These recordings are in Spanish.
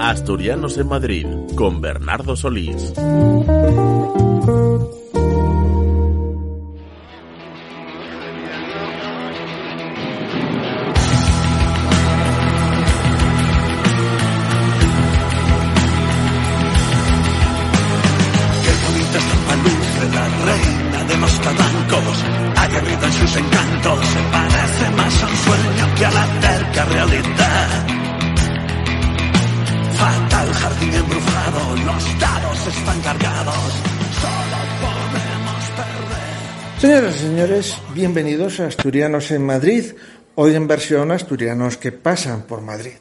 Asturianos en Madrid con Bernardo Solís. Bienvenidos a Asturianos en Madrid, hoy en versión Asturianos que pasan por Madrid.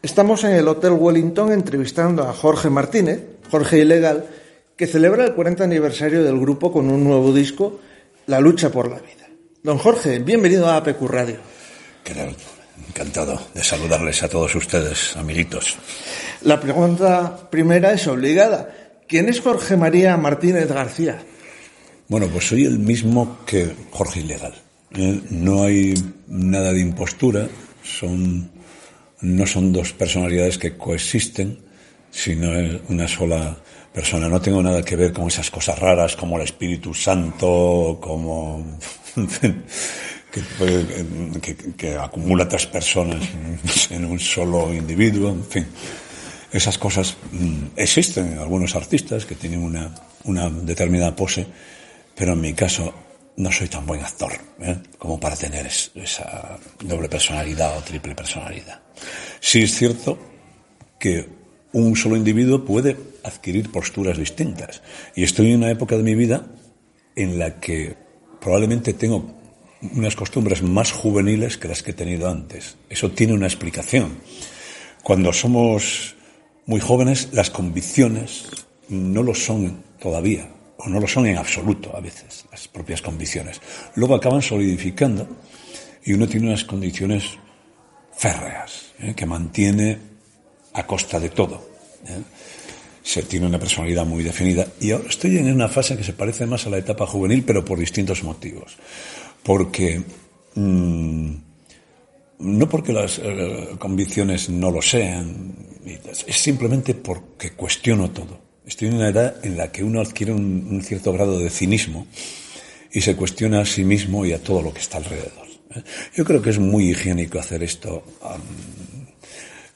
Estamos en el Hotel Wellington entrevistando a Jorge Martínez, Jorge Ilegal, que celebra el 40 aniversario del grupo con un nuevo disco, La lucha por la vida. Don Jorge, bienvenido a APQ Radio. Querer, encantado de saludarles a todos ustedes, amiguitos. La pregunta primera es obligada. ¿Quién es Jorge María Martínez García? Bueno, pues soy el mismo que Jorge Ilegal. ¿eh? No hay nada de impostura, son, no son dos personalidades que coexisten, sino una sola persona. No tengo nada que ver con esas cosas raras como el Espíritu Santo, como que, que- que acumula tres personas en un solo individuo, en fin. Esas cosas mm, existen en algunos artistas que tienen una, una determinada pose, pero en mi caso no soy tan buen actor ¿eh? como para tener es- esa doble personalidad o triple personalidad. Sí es cierto que un solo individuo puede adquirir posturas distintas. Y estoy en una época de mi vida en la que probablemente tengo unas costumbres más juveniles que las que he tenido antes. Eso tiene una explicación. Cuando somos muy jóvenes, las convicciones no lo son todavía, o no lo son en absoluto a veces, las propias convicciones. Luego acaban solidificando y uno tiene unas condiciones férreas, ¿eh? que mantiene a costa de todo. ¿eh? Se tiene una personalidad muy definida. Y ahora estoy en una fase que se parece más a la etapa juvenil, pero por distintos motivos. Porque. mm, no porque las eh, convicciones no lo sean, es simplemente porque cuestiono todo. Estoy en una edad en la que uno adquiere un, un cierto grado de cinismo y se cuestiona a sí mismo y a todo lo que está alrededor. ¿eh? Yo creo que es muy higiénico hacer esto a-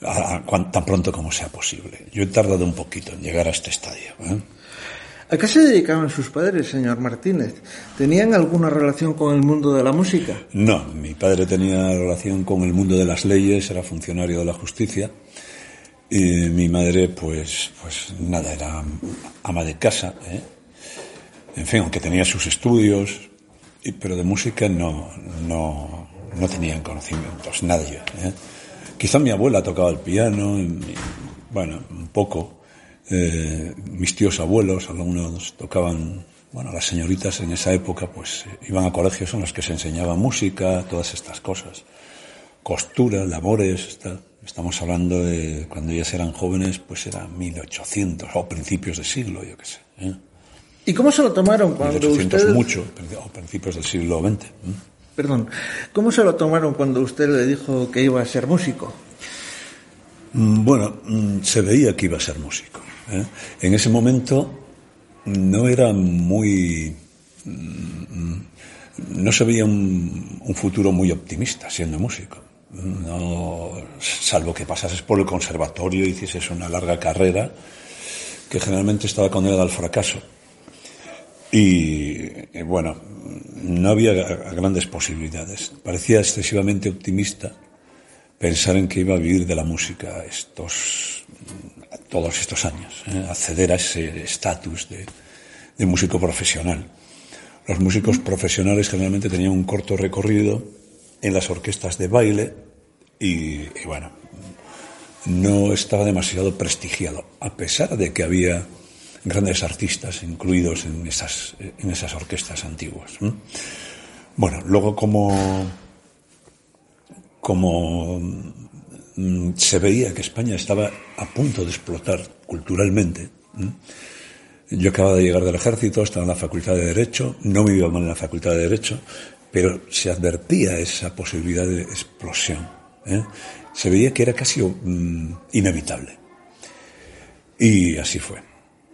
a tan pronto como sea posible. Yo he tardado un poquito en llegar a este estadio. ¿eh? ¿A qué se dedicaban sus padres, señor Martínez? ¿Tenían alguna relación con el mundo de la música? No, mi padre tenía relación con el mundo de las leyes, era funcionario de la justicia. Y mi madre, pues, pues nada, era ama de casa. ¿eh? En fin, aunque tenía sus estudios, pero de música no, no, no tenían conocimientos, nadie. ¿eh? Quizá mi abuela tocaba el piano, bueno, un poco. Eh, mis tíos abuelos, algunos tocaban, bueno, las señoritas en esa época, pues eh, iban a colegios en los que se enseñaba música, todas estas cosas. Costura, labores, tal. Estamos hablando de cuando ellas eran jóvenes, pues era 1800 o principios de siglo, yo qué sé. ¿eh? ¿Y cómo se lo tomaron cuando 1800 usted... mucho, o principios del siglo XX. ¿eh? Perdón, ¿cómo se lo tomaron cuando usted le dijo que iba a ser músico? Mm, Bueno, mm, se veía que iba a ser músico. ¿eh? En ese momento no era muy... mm, No se veía un, un futuro muy optimista siendo músico. No, salvo que pasases por el conservatorio y hicieses una larga carrera que generalmente estaba condenada al fracaso. Y, bueno, no había grandes posibilidades. Parecía excesivamente optimista pensar en que iba a vivir de la música estos todos estos años, ¿eh? acceder a ese estatus de, de músico profesional. Los músicos profesionales generalmente tenían un corto recorrido en las orquestas de baile y, bueno, no estaba demasiado prestigiado, a pesar de que había grandes artistas incluidos en esas, en esas orquestas antiguas. Bueno, luego como, como mm, se veía que España estaba a punto de explotar culturalmente, yo acababa de llegar del ejército, estaba en la facultad de Derecho, no me iba mal en la facultad de Derecho, pero se advertía esa posibilidad de explosión. ¿eh? Se veía que era casi mm, inevitable. Y así fue.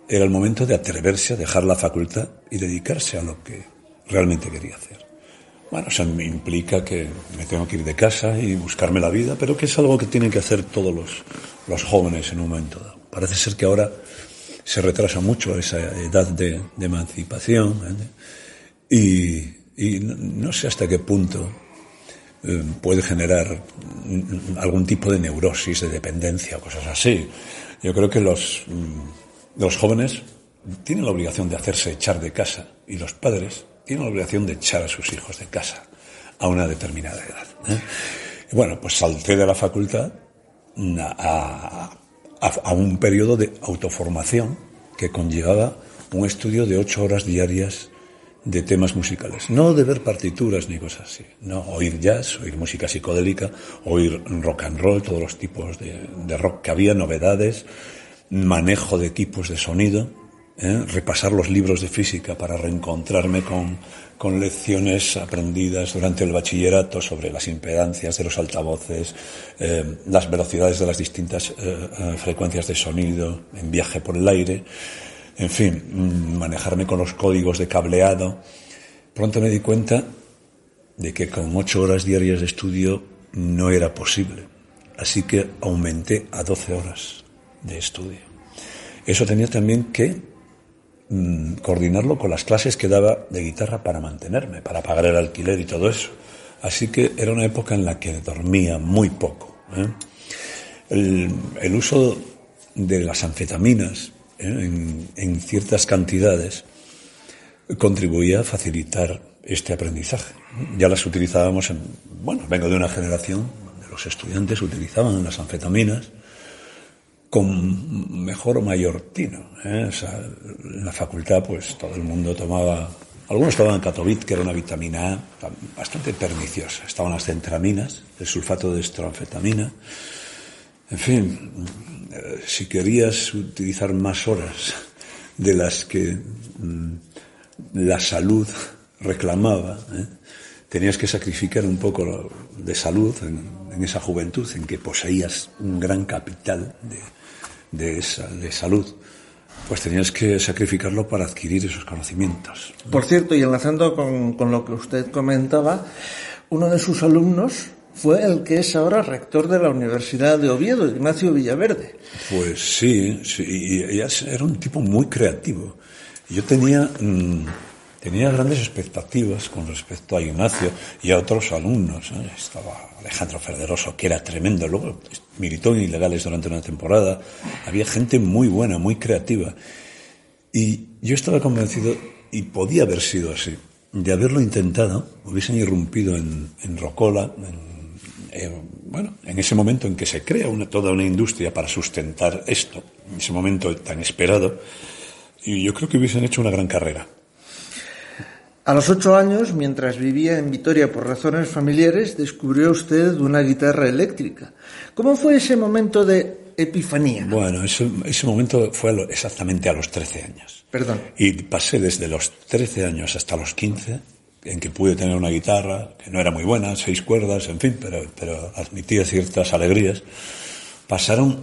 Era el momento de atreverse a dejar la facultad y dedicarse a lo que realmente quería hacer. Bueno, eso implica que me tengo que ir de casa y buscarme la vida, pero que es algo que tienen que hacer todos los, los jóvenes en un momento dado. Parece ser que ahora se retrasa mucho esa edad de, emancipación ¿eh? y, no sé hasta qué punto eh, puede generar algún tipo de neurosis, de dependencia cosas así. Yo creo que los, mm, los jóvenes tienen la obligación de hacerse echar de casa y los padres tienen la obligación de echar a sus hijos de casa a una determinada edad. ¿eh? bueno, pues salté de la facultad a, a, un periodo de autoformación que conllevaba un estudio de ocho horas diarias de temas musicales. No de ver partituras ni cosas así. No, oír jazz, oír música psicodélica, oír rock and roll, todos los tipos de, de rock que había, novedades, manejo de equipos de sonido, ¿eh? repasar los libros de física para reencontrarme con, con lecciones aprendidas durante el bachillerato sobre las impedancias de los altavoces, eh, las velocidades de las distintas eh, frecuencias de sonido en viaje por el aire, en fin, manejarme con los códigos de cableado. Pronto me di cuenta de que con ocho horas diarias de estudio no era posible. Así que aumenté a doce horas de estudio. Eso tenía también que Mm, coordinarlo con las clases que daba de guitarra para mantenerme, para pagar el alquiler y todo eso. Así que era una época en la que dormía muy poco. ¿eh? El, uso de las anfetaminas. En, en, ciertas cantidades contribuía a facilitar este aprendizaje. Ya las utilizábamos en, bueno, vengo de una generación donde los estudiantes utilizaban las anfetaminas con mejor o mayor tino. ¿eh? en la facultad, pues todo el mundo tomaba. Algunos tomaban Catovit, que era una vitamina A bastante perniciosa. Estaban las centraminas, el sulfato de estranfetamina. En fin, si querías utilizar más horas de las que mm, la salud reclamaba, ¿eh? tenías que sacrificar un poco de salud en, esa juventud en que poseías un gran capital de, de, de salud, pues tenías que sacrificarlo para adquirir esos conocimientos. Por cierto, y enlazando con, con, lo que usted comentaba, uno de sus alumnos fue el que es ahora rector de la Universidad de Oviedo, Ignacio Villaverde. Pues sí, sí y era un tipo muy creativo. Yo tenía, mm, tenía grandes expectativas con respecto a Ignacio y a otros alumnos. ¿eh? Estaba Alejandro Ferderoso, que era tremendo. Luego militó en ilegales durante una temporada. Había gente muy buena, muy creativa. Y yo estaba convencido, y podía haber sido así, de haberlo intentado, hubiesen irrumpido en, en Rocola, en, bueno, en ese momento en que se crea una, toda una industria para sustentar esto, en ese momento tan esperado, y yo creo que hubiesen hecho una gran carrera. A los ocho años, mientras vivía en Vitoria por razones familiares, descubrió usted una guitarra eléctrica. ¿Cómo fue ese momento de epifanía? Bueno, ese, ese momento fue exactamente a los 13 años. Perdón. Y pasé desde los 13 años hasta los 15, en que pude tener una guitarra, que no era muy buena, seis cuerdas, en fin, pero, pero admitía ciertas alegrías. Pasaron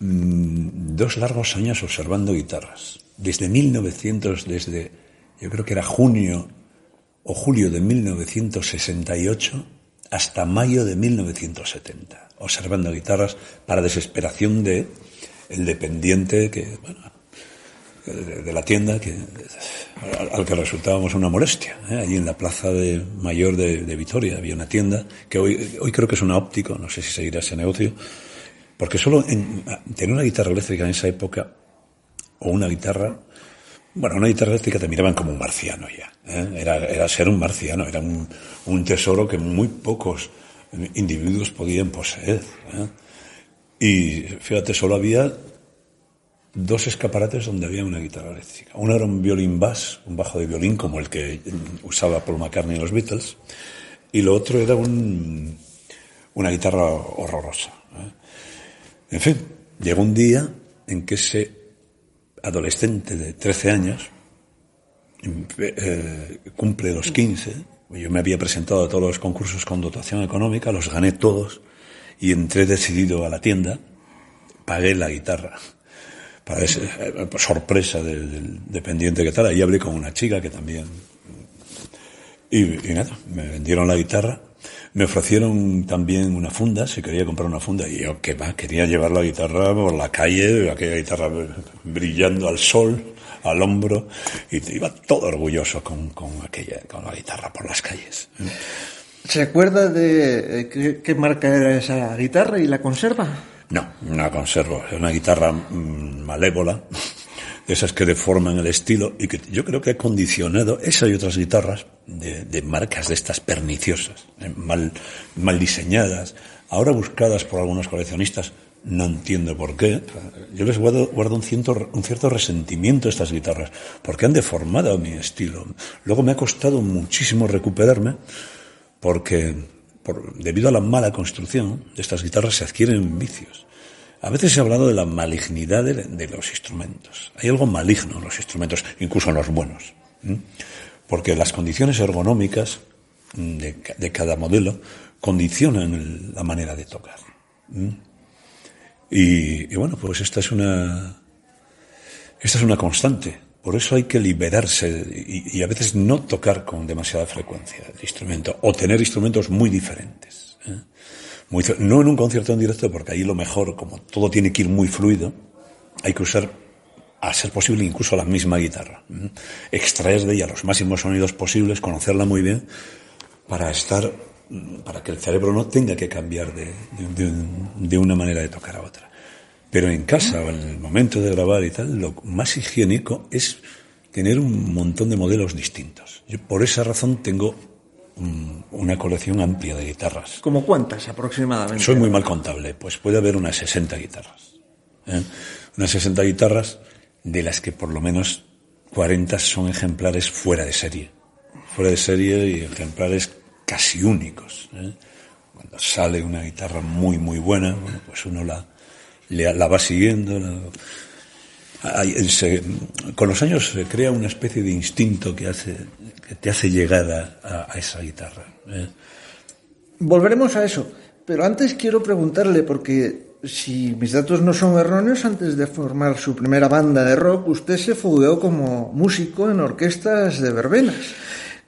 mmm, dos largos años observando guitarras. Desde 1900, desde yo creo que era junio o julio de 1968 hasta mayo de 1970, observando guitarras para desesperación de el dependiente que, bueno, de, la tienda que, al, que resultábamos una molestia. ¿eh? Allí en la plaza de mayor de, Vitoria había una tienda que hoy, hoy creo que es una óptico, no sé si seguirá ese negocio, porque solo en, tener una guitarra eléctrica en esa época o una guitarra bueno, una guitarra eléctrica te miraban como un marciano ya. ¿eh? Era, era, ser un marciano, era un, un, tesoro que muy pocos individuos podían poseer. ¿eh? Y fíjate, solo había dos escaparates donde había una guitarra eléctrica. Uno era un violín bass, un bajo de violín como el que usaba Paul McCartney en los Beatles, y lo otro era un, una guitarra horrorosa. ¿eh? En fin, llegó un día en que ese adolescente de 13 años eh, cumple los 15. Yo me había presentado a todos los concursos con dotación económica, los gané todos y entré decidido a la tienda, pagué la guitarra. Para esa eh, sorpresa del, dependiente que tal, ahí hablé con una chica que también. Y, nada, me vendieron la guitarra me ofrecieron también una funda, si quería comprar una funda, y yo, ¿qué va? Quería llevar la guitarra por la calle, aquella guitarra brillando al sol, al hombro, y iba todo orgulloso con, con aquella, con la guitarra por las calles. ¿Se acuerda de eh, qué marca era esa guitarra y la conserva? No, no la conservo. Es una guitarra mmm, malévola esas que deforman el estilo y que yo creo que ha condicionado esa y otras guitarras de, de marcas de estas perniciosas, eh, mal, diseñadas, ahora buscadas por algunos coleccionistas, no entiendo por qué. Yo les guardo, guardo un, cierto, un cierto resentimiento a estas guitarras, porque han deformado mi estilo. Luego me ha costado muchísimo recuperarme, porque por, debido a la mala construcción de estas guitarras se adquieren vicios. A veces se ha hablado de la malignidad de, los instrumentos. Hay algo maligno en los instrumentos, incluso en los buenos. Porque las condiciones ergonómicas de, de cada modelo condicionan la manera de tocar. Y, y, bueno, pues esta es una. Esta es una constante. Por eso hay que liberarse y, a veces no tocar con demasiada frecuencia el instrumento o tener instrumentos muy diferentes. ¿eh? No en un concierto en directo, porque ahí lo mejor, como todo tiene que ir muy fluido, hay que usar, a ser posible, incluso la misma guitarra. Extraer de ella los máximos sonidos posibles, conocerla muy bien, para estar, para que el cerebro no tenga que cambiar de, de una manera de tocar a otra. Pero en casa, en el momento de grabar y tal, lo más higiénico es tener un montón de modelos distintos. Yo por esa razón tengo una colección amplia de guitarras. ¿Como cuántas aproximadamente? Soy muy mal contable, pues puede haber unas 60 guitarras. ¿eh? Unas 60 guitarras de las que por lo menos 40 son ejemplares fuera de serie. Fuera de serie y ejemplares casi únicos. ¿eh? Cuando sale una guitarra muy, muy buena, bueno, pues uno la, la, la va siguiendo. La, se, con los años se crea una especie de instinto que hace que te hace llegar a, esa guitarra. ¿eh? Volveremos a eso, pero antes quiero preguntarle porque si mis datos no son erróneos, antes de formar su primera banda de rock, usted se fogueó como músico en orquestas de verbenas.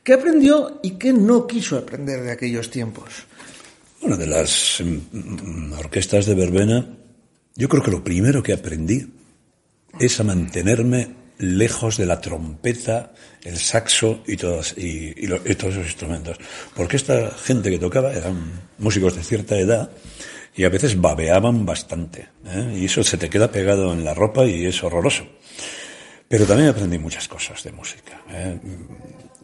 ¿Qué aprendió y qué no quiso aprender de aquellos tiempos? Bueno, de las mm, orquestas de verbena, yo creo que lo primero que aprendí es a mantenerme lejos de la trompeta, el saxo y, todas, y, todos esos instrumentos. Porque esta gente que tocaba eran músicos de cierta edad y a veces babeaban bastante. ¿eh? Y eso se te queda pegado en la ropa y es horroroso. Pero también aprendí muchas cosas de música. ¿eh?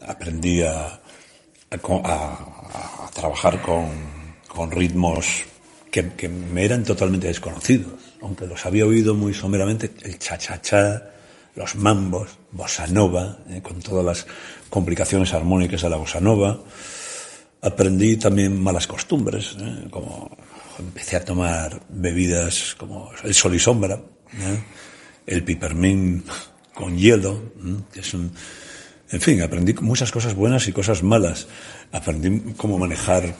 Aprendí a, a, a, trabajar con ritmos que, que, me eran totalmente desconocidos, aunque los había oído muy someramente, el cha-cha-cha, los mambos, bossa nova, eh, con todas las complicaciones armónicas de la bossa nova. Aprendí también malas costumbres, eh, como empecé a tomar bebidas como el sol y sombra, eh, el pipermín con hielo, que es un... En fin, aprendí muchas cosas buenas y cosas malas. Aprendí cómo manejar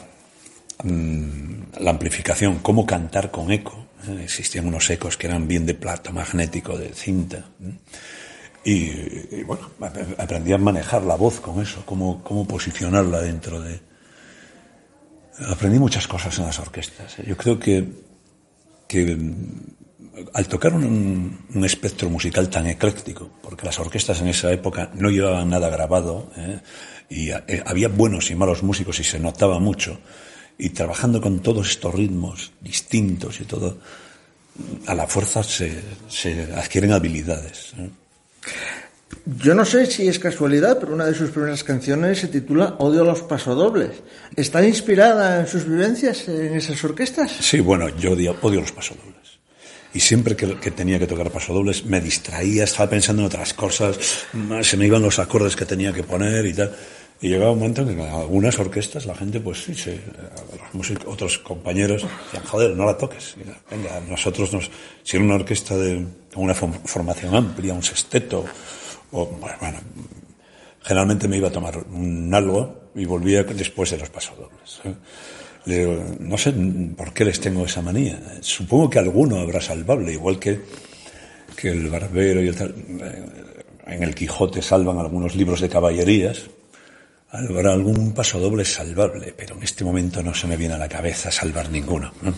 la amplificación, cómo cantar con eco. ¿eh? Existían unos ecos que eran bien de plato magnético, de cinta. ¿eh? Y, bueno, aprendí a manejar la voz con eso, cómo, cómo posicionarla dentro de... Aprendí muchas cosas en las orquestas. ¿eh? Yo creo que, que al tocar un, un, espectro musical tan ecléctico, porque las orquestas en esa época no llevaban nada grabado, y había buenos y malos músicos y se notaba mucho, y trabajando con todos estos ritmos distintos y todo, a la fuerza se, se adquieren habilidades. ¿eh? Yo no sé si es casualidad, pero una de sus primeras canciones se titula Odio a los pasodobles. ¿Está inspirada en sus vivencias en esas orquestas? Sí, bueno, yo odio, odio los pasodobles. Y siempre que, que, tenía que tocar pasodobles me distraía, estaba pensando en otras cosas, se me iban los acordes que tenía que poner y tal. Y llegaba un momento en que algunas orquestas la gente, pues sí, se, otros compañeros decían, joder, no la toques. venga, nosotros nos, si era una orquesta de, una formación amplia, un sexteto, o, bueno, generalmente me iba a tomar un algo y volvía después de los pasodobles. ¿eh? no sé por qué les tengo esa manía. Supongo que alguno habrá salvable, igual que, que el barbero y el tal. En el Quijote salvan algunos libros de caballerías, Habrá algún paso doble salvable, pero en este momento no se me viene a la cabeza salvar ninguno. ¿no?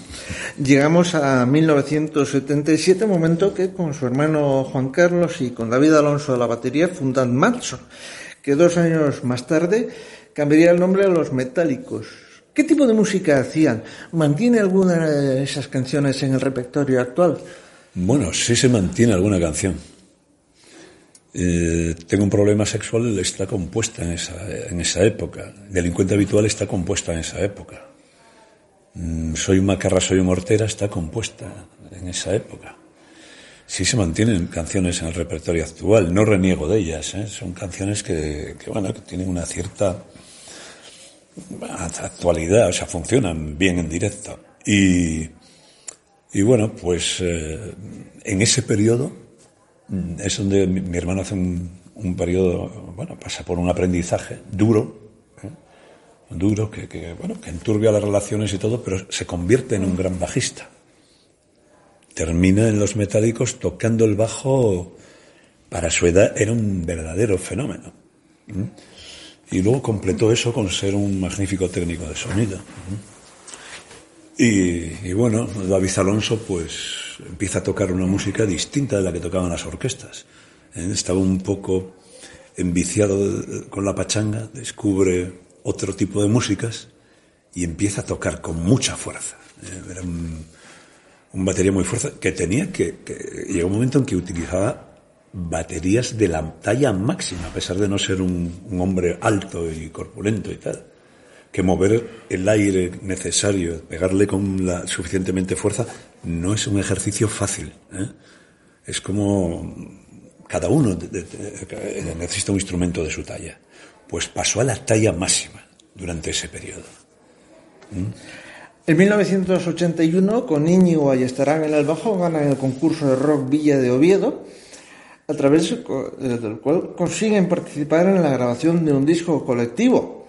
Llegamos a 1977, momento que con su hermano Juan Carlos y con David Alonso de la batería fundan Matson, que dos años más tarde cambiaría el nombre a Los Metálicos. ¿Qué tipo de música hacían? ¿Mantiene alguna de esas canciones en el repertorio actual? Bueno, sí se mantiene alguna canción eh, tengo un problema sexual está compuesta en esa, en esa época. Delincuente habitual está compuesta en esa época. Mm, soy macarra, soy un hortera está compuesta en esa época. Sí se mantienen canciones en el repertorio actual, no reniego de ellas, ¿eh? son canciones que, que, bueno, que tienen una cierta actualidad, o sea, funcionan bien en directo. Y, y bueno, pues eh, en ese periodo es donde mi, hermano hace un, periodo, bueno, pasa por un aprendizaje duro, ¿eh? duro, que, bueno, que enturbia las relaciones y todo, pero se convierte en un gran bajista. Termina en los metálicos tocando el bajo, para su edad era un verdadero fenómeno. Y luego completó eso con ser un magnífico técnico de sonido. Y, y bueno, David Alonso, pues empieza a tocar una música distinta de la que tocaban las orquestas. ¿eh? Estaba un poco enviciado con la pachanga, descubre otro tipo de músicas y empieza a tocar con mucha fuerza. ¿eh? Era un, batería muy fuerte que tenía que, que, Llegó un momento en que utilizaba baterías de la talla máxima, a pesar de no ser un, un hombre alto y corpulento y tal que mover el aire necesario, pegarle con la suficientemente fuerza, no es un ejercicio fácil. ¿eh? Es como cada uno necesita un instrumento de su talla. Pues pasó a la talla máxima durante ese periodo. En 1981, con Íñigo estarán en el bajo, ganan el concurso de rock Villa de Oviedo, a través del cual consiguen participar en la grabación de un disco colectivo.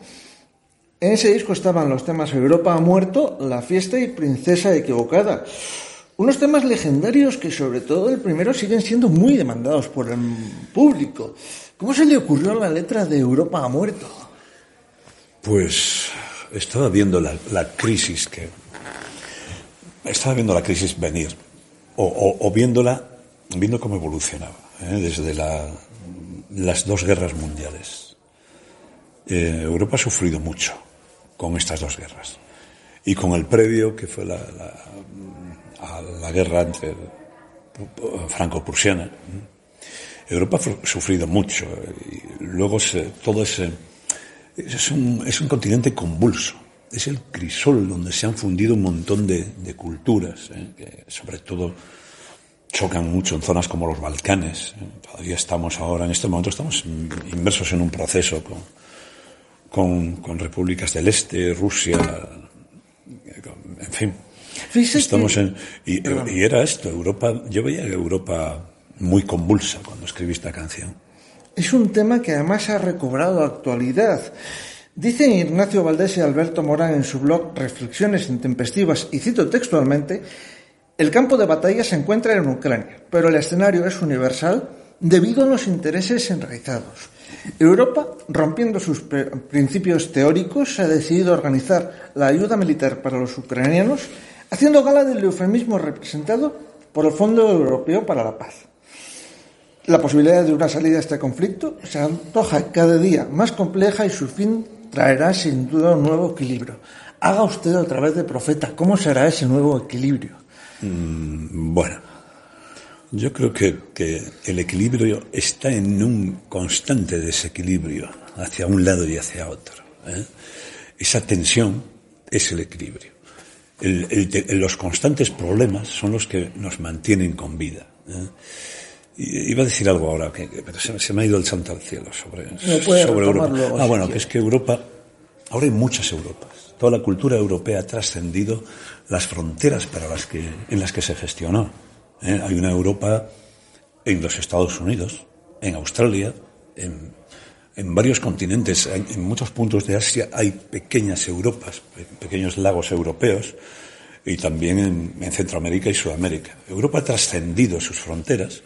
En ese disco estaban los temas Europa ha muerto, La fiesta y Princesa equivocada. Unos temas legendarios que sobre todo el primero siguen siendo muy demandados por el público. ¿Cómo se le ocurrió la letra de Europa ha muerto? Pues estaba viendo la, crisis que... Estaba viendo la crisis venir. O, viéndola, viendo cómo evolucionaba. ¿eh? Desde la, las dos guerras mundiales. Eh, Europa ha sufrido mucho con estas dos guerras. Y con el previo, que fue la, la guerra entre franco-prusiana. Europa ha sufrido mucho y luego se, todo ese es un, es un continente convulso. Es el crisol donde se han fundido un montón de, de culturas, ¿eh? que sobre todo chocan mucho en zonas como los Balcanes. ¿eh? Todavía estamos ahora, en este momento, estamos inmersos en un proceso con, con, con repúblicas del Este, Rusia, en fin. Estamos en, y, y, era esto, Europa, yo veía Europa muy convulsa cuando escribí esta canción. Es un tema que además ha recobrado actualidad. Dicen Ignacio Valdés y Alberto Morán en su blog Reflexiones intempestivas, y cito textualmente, el campo de batalla se encuentra en Ucrania, pero el escenario es universal debido a los intereses enraizados. Europa, rompiendo sus principios teóricos, ha decidido organizar la ayuda militar para los ucranianos haciendo gala del eufemismo representado por el Fondo Europeo para la Paz. La posibilidad de una salida a este conflicto se antoja cada día más compleja y su fin traerá sin duda un nuevo equilibrio. Haga usted a través de profeta, ¿cómo será ese nuevo equilibrio? Mm, bueno, Yo creo que, que, el equilibrio está en un constante desequilibrio hacia un lado y hacia otro. ¿eh? Esa tensión es el equilibrio. El, el, los constantes problemas son los que nos mantienen con vida. ¿eh? Iba a decir algo ahora, que, pero se, se, me ha ido el santo al cielo sobre, sobre Europa. Luego, ah, bueno, si que es que Europa, ahora hay muchas Europas. Toda la cultura europea ha trascendido las fronteras para las que, en las que se gestionó. ¿Eh? Hay una Europa en los Estados Unidos, en Australia, en, varios continentes, en, muchos puntos de Asia hay pequeñas Europas, pequeños lagos europeos, y también en, en Centroamérica y Sudamérica. Europa ha trascendido sus fronteras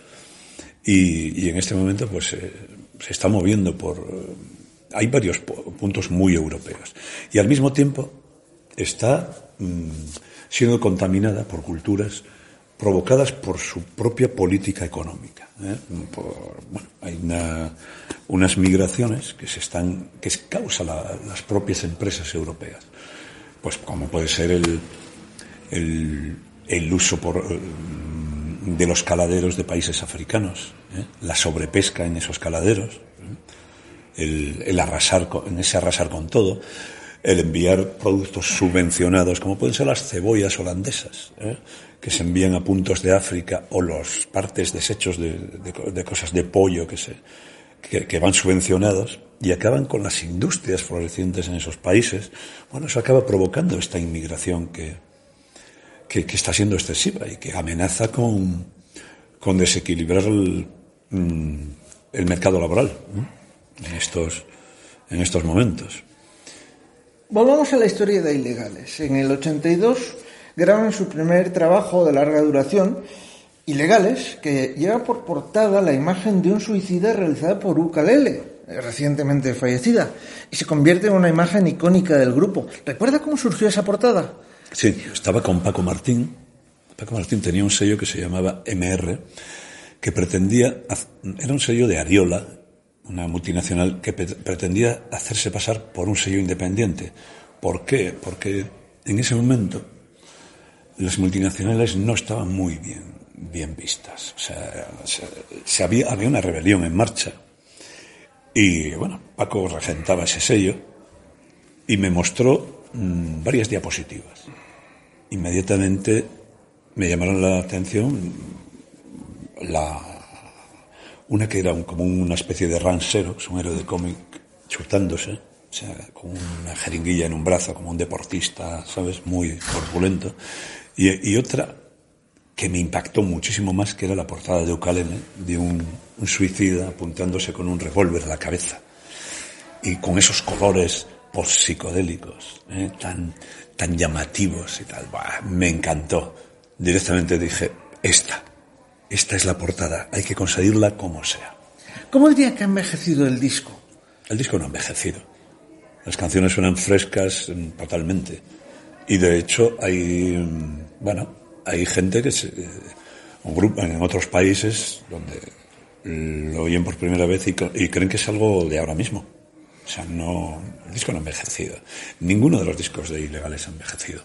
y, en este momento pues eh, se está moviendo por hay varios puntos muy europeos y al mismo tiempo está mmm, siendo contaminada por culturas provocadas por su propia política económica. ¿eh? Por, bueno, hay una, unas migraciones que se están que causa la, las propias empresas europeas, pues como puede ser el el, el uso por de los caladeros de países africanos, ¿eh? la sobrepesca en esos caladeros, ¿eh? el, el, arrasar con, en ese arrasar con todo, el enviar productos subvencionados, como pueden ser las cebollas holandesas. Que se envían a puntos de África, o los partes desechos de, de, de cosas de pollo que, se, que, van subvencionados y acaban con las industrias florecientes en esos países. Bueno, eso acaba provocando esta inmigración que, que, está siendo excesiva y que amenaza con, con desequilibrar el, mm, el mercado laboral en, estos, en estos momentos. Volvamos a la historia de Ilegales. En el 82 graban su primer trabajo de larga duración, Ilegales, que lleva por portada la imagen de un suicida realizada por Ukalele, recientemente fallecida, y se convierte en una imagen icónica del grupo. ¿Recuerda cómo surgió esa portada? Sí, estaba con Paco Martín. Paco Martín tenía un sello que se llamaba MR, que pretendía, era un sello de Ariola, una multinacional que pretendía hacerse pasar por un sello independiente. ¿Por qué? Porque en ese momento las multinacionales no estaban muy bien, bien vistas. O sea, se, había, había una rebelión en marcha. Y bueno, Paco regentaba ese sello y me mostró mmm, varias diapositivas. Inmediatamente me llamaron la atención la, una que era como una especie de ransero, un héroe de cómic, chutándose, o sea, con una jeringuilla en un brazo, como un deportista, ¿sabes? Muy corpulento. Y, y otra que me impactó muchísimo más, que era la portada de Ucalene, de un, un suicida apuntándose con un revólver a la cabeza. Y con esos colores psicodélicos, ¿eh? tan, tan llamativos y tal. Bah, me encantó. Directamente dije, esta, esta es la portada, hay que conseguirla como sea. ¿Cómo diría que ha envejecido el disco? El disco no ha envejecido. Las canciones suenan frescas totalmente. Y de hecho hay, bueno, hay gente que se, un grupo en otros países donde lo oyen por primera vez y, creen que es algo de ahora mismo. O sea, no, el disco no ha envejecido. Ninguno de los discos de Ilegales ha envejecido.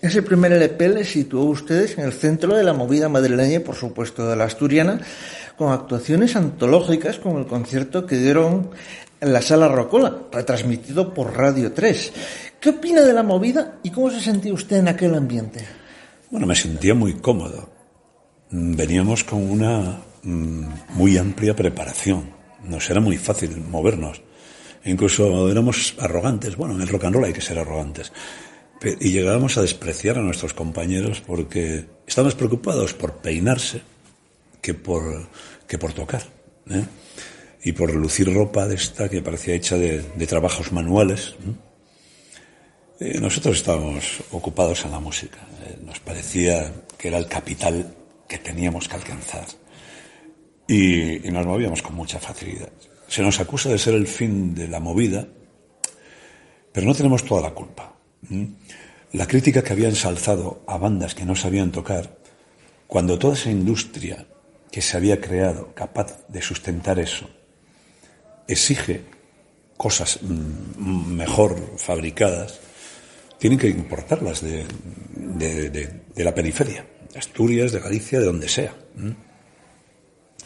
Ese primer LP le situó a ustedes en el centro de la movida madrileña por supuesto, de la asturiana, con actuaciones antológicas como el concierto que dieron en la Sala Rocola, retransmitido por Radio 3. ¿Qué opina de la movida y cómo se sentía usted en aquel ambiente? Bueno, me sentía muy cómodo. Veníamos con una mmm, muy amplia preparación. Nos era muy fácil movernos. Incluso éramos arrogantes. Bueno, en el rock and roll hay que ser arrogantes. Y llegábamos a despreciar a nuestros compañeros porque estábamos preocupados por peinarse que por, que por tocar. ¿eh? Y por lucir ropa de esta que parecía hecha de, trabajos manuales. Nosotros estábamos ocupados en la música. ¿eh? Nos parecía que era el capital que teníamos que alcanzar. Y, nos movíamos con mucha facilidad. Se nos acusa de ser el fin de la movida, pero no tenemos toda la culpa. La crítica que había ensalzado a bandas que no sabían tocar, cuando toda esa industria que se había creado capaz de sustentar eso, exige cosas mejor fabricadas, tienen que importarlas de, de, la periferia, de Asturias, de Galicia, de donde sea.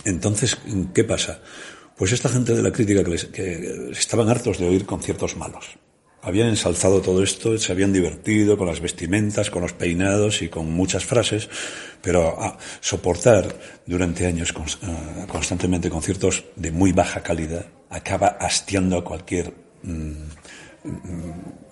Entonces, ¿qué pasa? Pues esta gente de la crítica que, estaban hartos de oír conciertos malos. Habían ensalzado todo esto, se habían divertido con las vestimentas, con los peinados y con muchas frases, pero soportar durante años eh, constantemente conciertos de muy baja calidad acaba hastiando a cualquier mm, mm,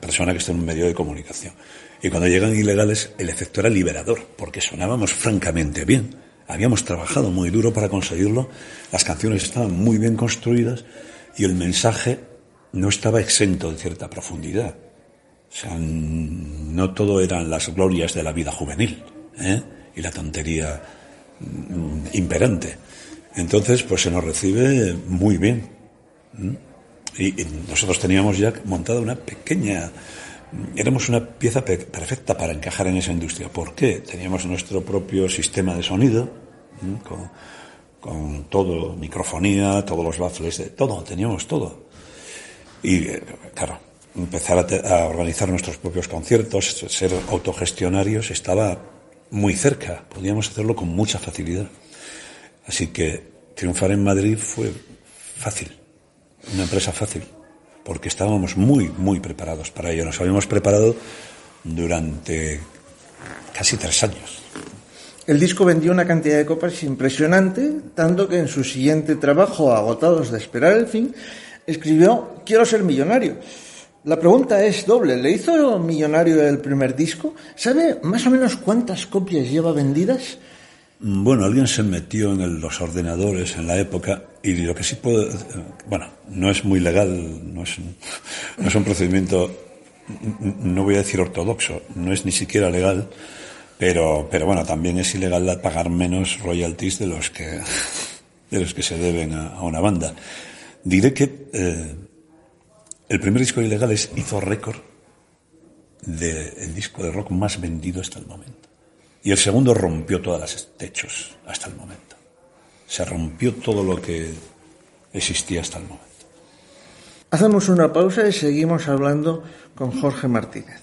persona que esté en un medio de comunicación. Y cuando llegan ilegales, el efecto era liberador, porque sonábamos francamente bien. Habíamos trabajado muy duro para conseguirlo, las canciones estaban muy bien construidas y el mensaje no estaba exento de cierta profundidad. O sea, no todo eran las glorias de la vida juvenil ¿eh? y la tontería mm, imperante. Entonces, pues se nos recibe muy bien. Y, nosotros teníamos ya montada una pequeña, éramos una pieza perfecta para encajar en esa industria. ¿Por qué? Teníamos nuestro propio sistema de sonido, con, con todo, microfonía, todos los baffles, todo, teníamos todo. Y, claro, empezar a, a, organizar nuestros propios conciertos, ser autogestionarios, estaba muy cerca. Podíamos hacerlo con mucha facilidad. Así que triunfar en Madrid fue fácil, una empresa fácil, porque estábamos muy, muy preparados para ello. Nos habíamos preparado durante casi tres años. El disco vendió una cantidad de copas impresionante, tanto que en su siguiente trabajo, Agotados de esperar el fin, escribió Quiero ser millonario. La pregunta es doble. ¿Le hizo millonario el primer disco? ¿Sabe más o menos cuántas copias lleva vendidas? Bueno, alguien se metió en los ordenadores en la época y lo que sí puedo... Bueno, no es muy legal, no es, es un procedimiento, no voy a decir ortodoxo, no es ni siquiera legal, pero, pero bueno, también es ilegal pagar menos royalties de los que, de los que se deben a, una banda. Diré que eh, el primer disco de Ilegales hizo récord del disco de rock más vendido hasta el momento. Y el segundo rompió todas las techos hasta el momento. Se rompió todo lo que existía hasta el momento. Hacemos una pausa y seguimos hablando con Jorge Martínez.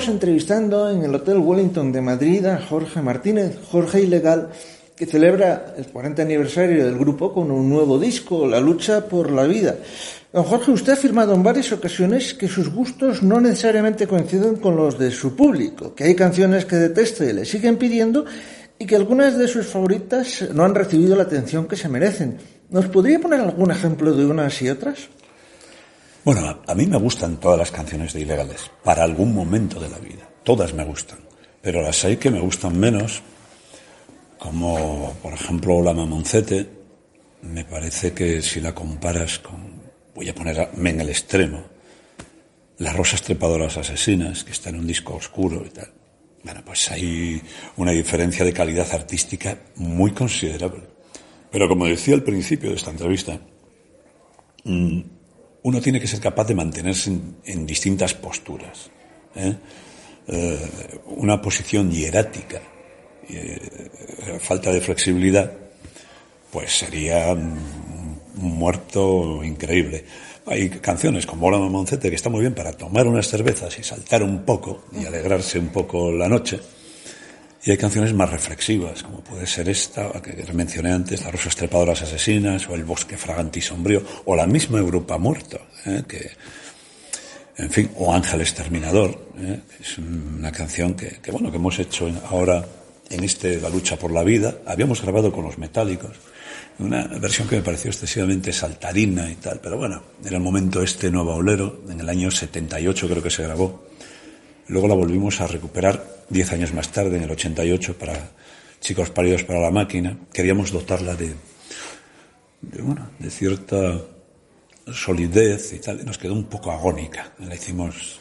estamos entrevistando en el Hotel Wellington de Madrid a Jorge Martínez, Jorge Ilegal, que celebra el 40 aniversario del grupo con un nuevo disco, La lucha por la vida. Don Jorge, usted ha afirmado en varias ocasiones que sus gustos no necesariamente coinciden con los de su público, que hay canciones que detesta y le siguen pidiendo y que algunas de sus favoritas no han recibido la atención que se merecen. ¿Nos podría poner algún ejemplo de unas y otras? Bueno, a mí me gustan todas las canciones de Ilegales, para algún momento de la vida. Todas me gustan. Pero las hay que me gustan menos, como por ejemplo La Mamoncete. Me parece que si la comparas con, voy a ponerme en el extremo, Las Rosas Trepadoras Asesinas, que está en un disco oscuro y tal. Bueno, pues hay una diferencia de calidad artística muy considerable. Pero como decía al principio de esta entrevista, mmm, uno tiene que ser capaz de mantenerse en, distintas posturas. ¿eh? Eh, una posición hierática, eh, falta de flexibilidad, pues sería un, muerto increíble. Hay canciones como Hola Mamoncete que está muy bien para tomar unas cervezas y saltar un poco y alegrarse un poco la noche. Y hay canciones más reflexivas, como puede ser esta, que mencioné antes, Las rosas trepadoras asesinas, o El bosque fragante y sombrío, o la misma Europa muerto, ¿eh? que, en fin, o Ángel Exterminador, ¿eh? es una canción que, bueno, que hemos hecho ahora en este La lucha por la vida. Habíamos grabado con los metálicos, una versión que me pareció excesivamente saltarina y tal, pero bueno, era el momento este Nueva Olero, en el año 78 creo que se grabó. Luego la volvimos a recuperar diez años más tarde, en el 88, para chicos paridos para la máquina, queríamos dotarla de, de, bueno, de cierta solidez y tal, y nos quedó un poco agónica. La hicimos.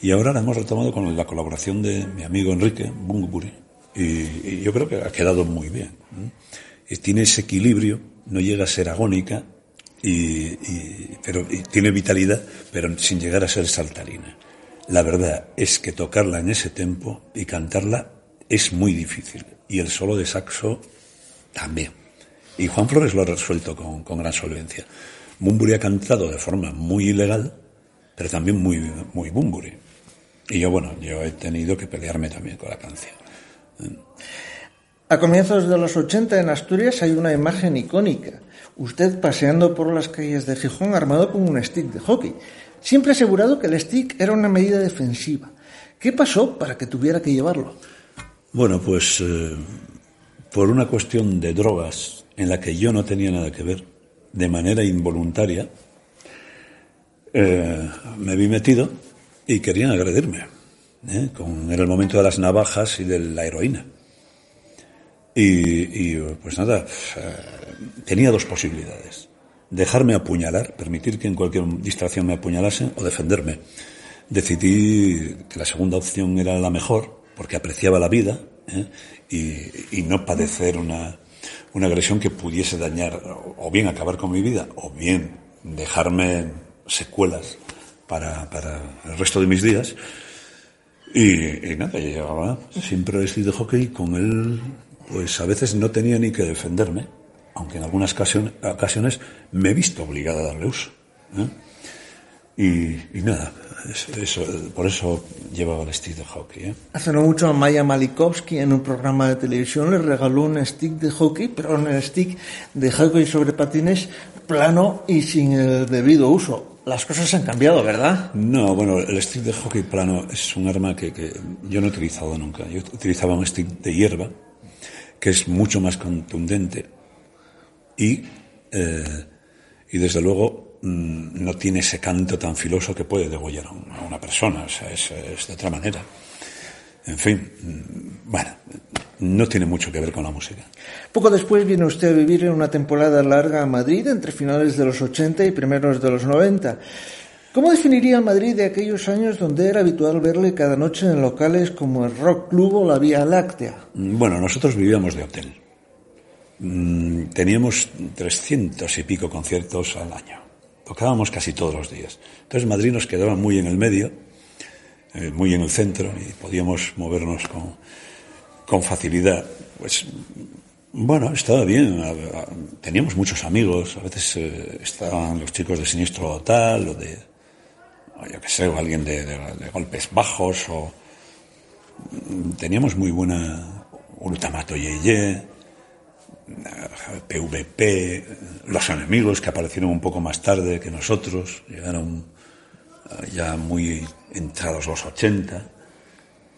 Y ahora la hemos retomado con la colaboración de mi amigo Enrique Bungburi, y, yo creo que ha quedado muy bien. Y tiene ese equilibrio, no llega a ser agónica, y, pero tiene vitalidad, pero sin llegar a ser saltarina. La verdad es que tocarla en ese tempo y cantarla es muy difícil. Y el solo de saxo también. Y Juan Flores lo ha resuelto con, con gran solvencia. Bumburi ha cantado de forma muy ilegal, pero también muy, muy Bumburi. Y yo, bueno, yo he tenido que pelearme también con la canción. A comienzos de los 80 en Asturias hay una imagen icónica. Usted paseando por las calles de Gijón armado con un stick de hockey. Siempre asegurado que el stick era una medida defensiva. ¿Qué pasó para que tuviera que llevarlo? Bueno, pues eh, por una cuestión de drogas en la que yo no tenía nada que ver, de manera involuntaria, eh, me vi metido y querían agredirme. ¿eh? Con, era el momento de las navajas y de la heroína. Y, pues nada, tenía dos posibilidades. Dejarme apuñalar, permitir que en cualquier distracción me apuñalasen o defenderme. Decidí que la segunda opción era la mejor, porque apreciaba la vida y, y no padecer una, una agresión que pudiese dañar o bien acabar con mi vida o bien dejarme secuelas para, para el resto de mis días. Y, nada, yo siempre vestido de hockey con él, pues a veces no tenía ni que defenderme, aunque en algunas ocasiones, me he visto obligado a darle uso. ¿eh? Y, y, nada, eso, por eso llevaba el stick de hockey. ¿eh? Hace no mucho Maya Malikovsky en un programa de televisión le regaló un stick de hockey, pero un stick de hockey sobre patines plano y sin el debido uso. Las cosas han cambiado, ¿verdad? No, bueno, el stick de hockey plano es un arma que, que yo no he utilizado nunca. Yo utilizaba un stick de hierba, que es mucho más contundente y, eh, y desde luego Mm, no tiene ese canto tan filoso que puede degollar a una persona, o sea, es, de otra manera. En fin, mm, bueno, no tiene mucho que ver con la música. Poco después viene usted a vivir en una temporada larga a Madrid, entre finales de los 80 y primeros de los 90. ¿Cómo definiría Madrid de aquellos años donde era habitual verle cada noche en locales como el Rock Club o la Vía Láctea? Bueno, nosotros vivíamos de hotel. Teníamos trescientos y pico conciertos al año. Tocábamos casi todos los días. Entonces Madrid nos quedaba muy en el medio, eh, muy en el centro, y podíamos movernos con, con facilidad. Pues bueno, estaba bien. Teníamos muchos amigos. A veces eh, estaban los chicos de Sinistro Total, o de, yo qué sé, o alguien de, golpes bajos, o teníamos muy buena Ultamato Yeye, PVP, los enemigos que aparecieron un poco más tarde que nosotros, llegaron eh, ya muy entrados los 80.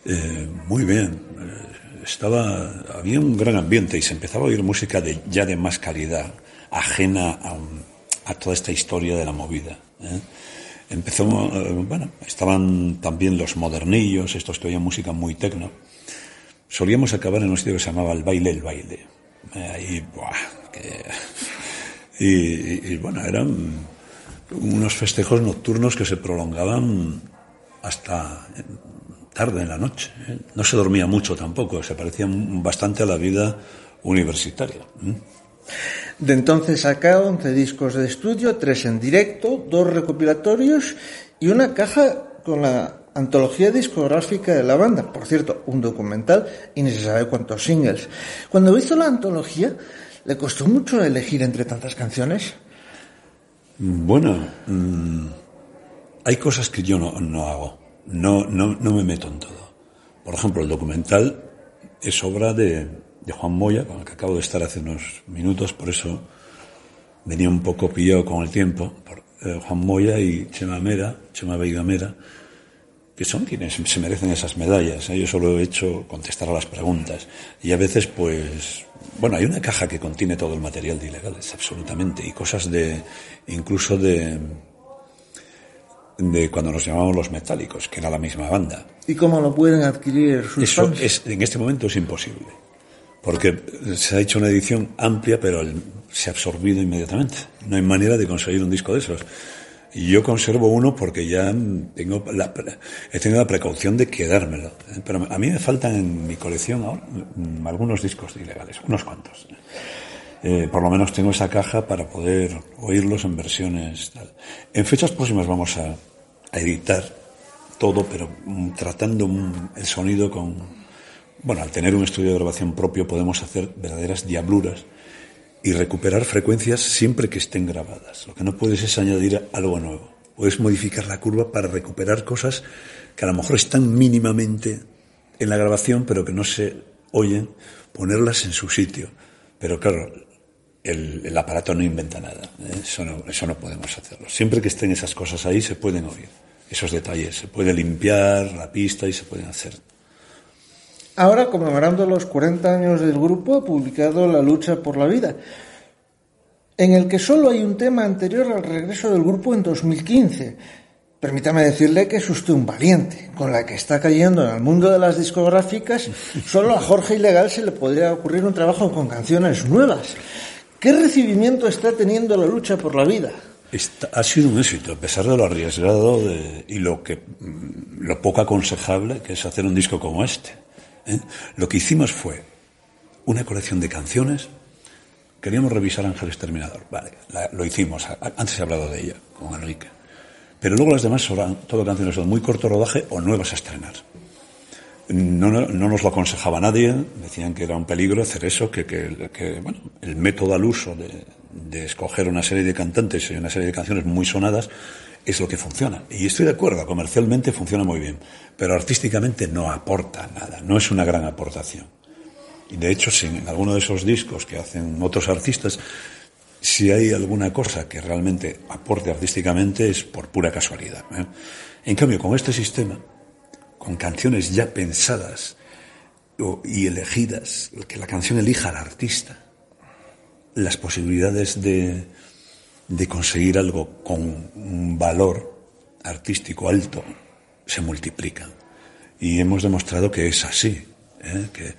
Eh, muy bien, eh, estaba, había un gran ambiente y se empezaba a oír música de, ya de más calidad, ajena a, toda esta historia de la movida. Empezó, bueno, estaban también los modernillos, estos que oían música muy tecno. Solíamos acabar en un sitio que se llamaba el baile, el baile y, bueno, eran unos festejos nocturnos que se prolongaban hasta tarde en la noche. ¿eh? No se dormía mucho tampoco, se parecían bastante a la vida universitaria. ¿eh? De entonces acá, 11 discos de estudio, tres en directo, dos recopilatorios y una caja con la antología discográfica de la banda, por cierto, un documental y ni se sabe cuántos singles. Cuando hizo la antología, ¿le costó mucho elegir entre tantas canciones? Bueno, mm, hay cosas que yo no, no hago, no, no, no, me meto en todo. Por ejemplo, el documental es obra de, de Juan Moya, con el que acabo de estar hace unos minutos, por eso venía un poco pillado con el tiempo. Por, eh, Juan Moya y Chema Mera, Chema Veiga Mera, que son quienes se merecen esas medallas. ¿eh? Yo solo he hecho contestar a las preguntas. Y a veces, pues, bueno, hay una caja que contiene todo el material de ilegales, absolutamente, y cosas de, incluso de, de cuando nos llamamos los metálicos, que era la misma banda. ¿Y cómo lo pueden adquirir sus Eso Es, en este momento es imposible, porque se ha hecho una edición amplia, pero se ha absorbido inmediatamente. No hay manera de conseguir un disco de esos. Y yo conservo uno porque ya tengo la, he tenido la precaución de quedármelo. ¿eh? Pero a mí me faltan en mi colección ahora mm, algunos discos ilegales, unos cuantos. Eh, por lo menos tengo esa caja para poder oírlos en versiones tal. En fechas próximas vamos a, editar todo, pero mm, tratando el sonido con... Bueno, al tener un estudio de grabación propio podemos hacer verdaderas diabluras y recuperar frecuencias siempre que estén grabadas. Lo que no puedes es añadir algo nuevo. Puedes modificar la curva para recuperar cosas que a lo mejor están mínimamente en la grabación, pero que no se oyen, ponerlas en su sitio. Pero claro, el, aparato no inventa nada. ¿eh? Eso, no, eso no podemos hacerlo. Siempre que estén esas cosas ahí, se pueden oír. Esos detalles. Se puede limpiar la pista y se pueden hacer Ahora, conmemorando los 40 años del grupo, ha publicado La lucha por la vida, en el que solo hay un tema anterior al regreso del grupo en 2015. Permítame decirle que es usted un valiente, con la que está cayendo en el mundo de las discográficas, solo a Jorge Ilegal se le podría ocurrir un trabajo con canciones nuevas. ¿Qué recibimiento está teniendo la lucha por la vida? ha sido un éxito, a pesar de lo arriesgado y lo, que, mm, lo poco aconsejable que es hacer un disco como este. ¿Eh? Lo que hicimos fue una colección de canciones. Queríamos revisar Ángeles Terminador. Vale, lo hicimos. Antes he hablado de ella, con Enrique. Pero luego las demás son todo canciones de muy corto rodaje o nuevas a estrenar. No, nos lo aconsejaba nadie, decían que era un peligro hacer eso, que, bueno, el método al uso de, de, escoger una serie de cantantes y una serie de canciones muy sonadas es lo que funciona. Y estoy de acuerdo, comercialmente funciona muy bien, pero artísticamente no aporta nada, no es una gran aportación. Y de hecho, si en alguno de esos discos que hacen otros artistas, si hay alguna cosa que realmente aporte artísticamente es por pura casualidad. ¿eh? En cambio, con este sistema, con canciones ya pensadas y elegidas, que la canción elija al artista, las posibilidades de, de conseguir algo con un valor artístico alto se multiplican. Y hemos demostrado que es así, ¿eh? que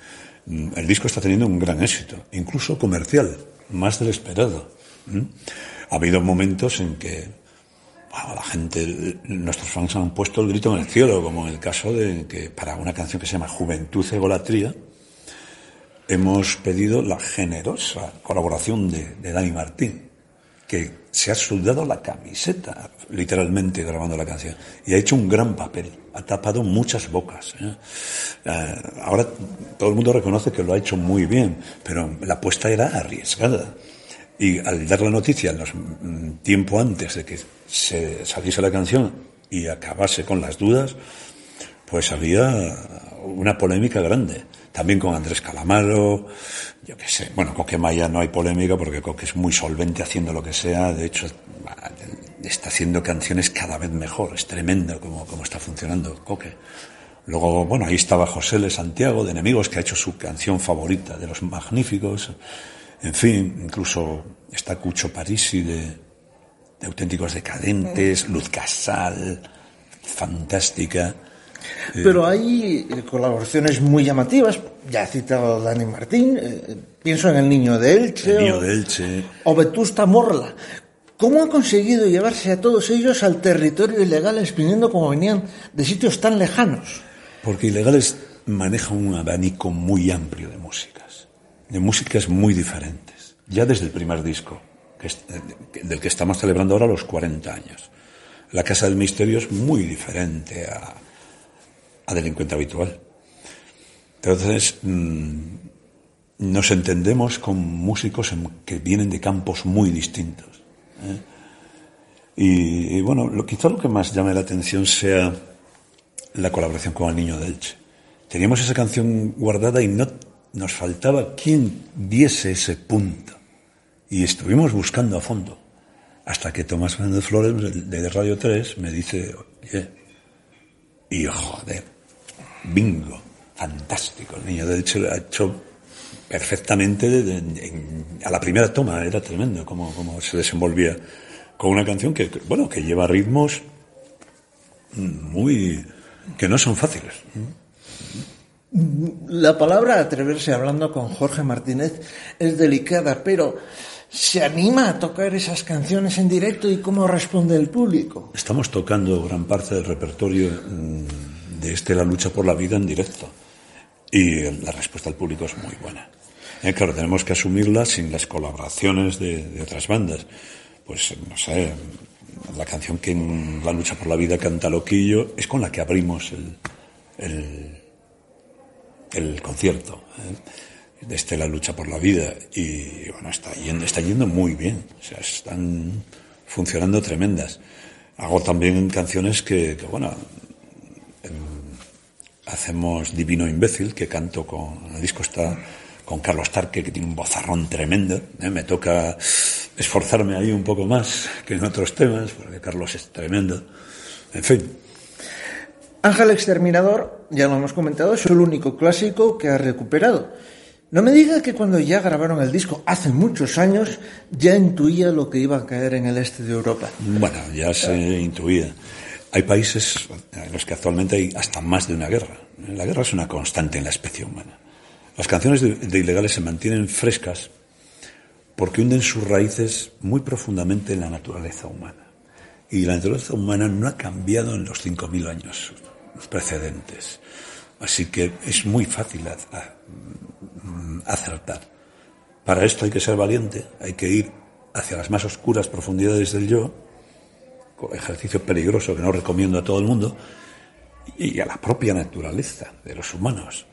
mm, el disco está teniendo un gran éxito, incluso comercial, más del esperado. Ha habido momentos en que la gente, nuestros fans han puesto el grito en el cielo, como en el caso de que para una canción que se llama Juventud Egolatría, hemos pedido la generosa colaboración de, de Dani Martín, que se ha soldado la camiseta, literalmente grabando la canción, y ha hecho un gran papel, ha tapado muchas bocas. ¿eh? Eh, ahora todo el mundo reconoce que lo ha hecho muy bien, pero la apuesta era arriesgada. Y al dar la noticia mm, tiempo antes de que se saliese la canción y acabase con las dudas, pues había una polémica grande también con Andrés Calamaro, yo qué sé. Bueno, Coque-Maya no hay polémica porque Coque es muy solvente haciendo lo que sea. De hecho, está haciendo canciones cada vez mejor. Es tremendo como, como está funcionando Coque. Luego, bueno, ahí estaba José Le Santiago de Enemigos, que ha hecho su canción favorita de los magníficos. En fin, incluso está Cucho Parisi de, de Auténticos Decadentes, Luz Casal, fantástica. Pero hay eh, colaboraciones muy llamativas. Ya he citado a Dani Martín, eh, pienso en El Niño de Elche. El Niño de Elche. O Vetusta Morla. ¿Cómo ha conseguido llevarse a todos ellos al territorio ilegal exprimiendo como venían de sitios tan lejanos? Porque Ilegales maneja un abanico muy amplio de músicas, de músicas muy diferentes, ya desde el primer disco, que es, del que estamos celebrando ahora los 40 años. La Casa del Misterio es muy diferente a, a delincuente habitual. Entonces, mm, nos entendemos con músicos que vienen de campos muy distintos. ¿eh? Y, bueno, quizá lo que más llame la atención sea la colaboración con el niño de Elche. Teníamos esa canción guardada y no nos faltaba quien diese ese punto. Y estuvimos buscando a fondo. Hasta que Tomás Fernández Flores, de Radio 3, me dice, oye, y joder, bingo, fantástico. El niño, de hecho, lo ha hecho perfectamente a la primera toma, era tremendo cómo, cómo se desenvolvía con una canción que, bueno, que lleva ritmos muy, que no son fáciles. La palabra atreverse hablando con Jorge Martínez es delicada, pero ¿se anima a tocar esas canciones en directo y cómo responde el público? Estamos tocando gran parte del repertorio de este La lucha por la vida en directo y la respuesta del público es muy buena. Eh, claro, tenemos que asumirla sin las colaboraciones de, otras bandas. Pues, no sé, la canción que en La lucha por la vida canta Loquillo es con la que abrimos el, el, concierto. ¿eh? de este La lucha por la vida. Y bueno, está yendo, está yendo muy bien. O sea, están funcionando tremendas. Hago también canciones que, que bueno, hacemos Divino Imbécil, que canto con, el disco está con Carlos Tarque, que tiene un bozarrón tremendo. ¿eh? Me toca esforzarme ahí un poco más que en otros temas, porque Carlos es tremendo. En fin. Ángel Exterminador, ya lo hemos comentado, es el único clásico que ha recuperado. No me diga que cuando ya grabaron el disco hace muchos años ya intuía lo que iba a caer en el este de Europa. Bueno, ya se intuía. Hay países en los que actualmente hay hasta más de una guerra. La guerra es una constante en la especie humana. Las canciones de, ilegales se mantienen frescas porque hunden sus raíces muy profundamente en la naturaleza humana. Y la naturaleza humana no ha cambiado en los 5.000 años precedentes. Así que es muy fácil mm, acertar. Para esto hay que ser valiente, hay que ir hacia las más oscuras profundidades del yo ejercicio peligroso que no recomiendo a todo el mundo, y a la propia naturaleza de los humanos.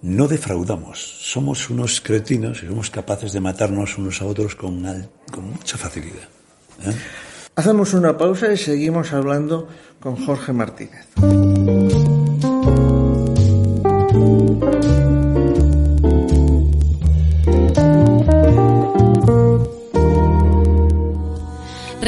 No defraudamos, somos unos cretinos y somos capaces de matarnos unos a otros con, con mucha facilidad. ¿eh? Hacemos una pausa y seguimos hablando con Jorge Martínez.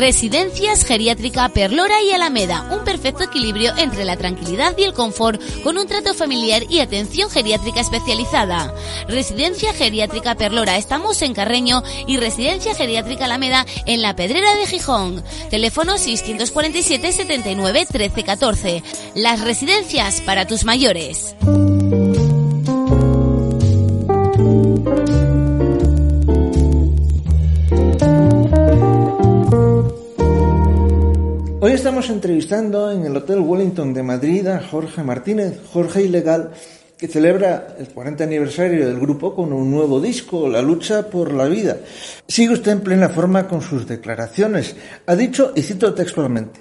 Residencias Geriátrica Perlora y Alameda, un perfecto equilibrio entre la tranquilidad y el confort con un trato familiar y atención geriátrica especializada. Residencia Geriátrica Perlora, estamos en Carreño y Residencia Geriátrica Alameda en la Pedrera de Gijón. Teléfono 647 79 13 14. Las residencias para tus mayores. Estamos entrevistando en el Hotel Wellington de Madrid a Jorge Martínez, Jorge Ilegal, que celebra el 40 aniversario del grupo con un nuevo disco, La lucha por la vida. Sigue usted en plena forma con sus declaraciones. Ha dicho, y cito textualmente,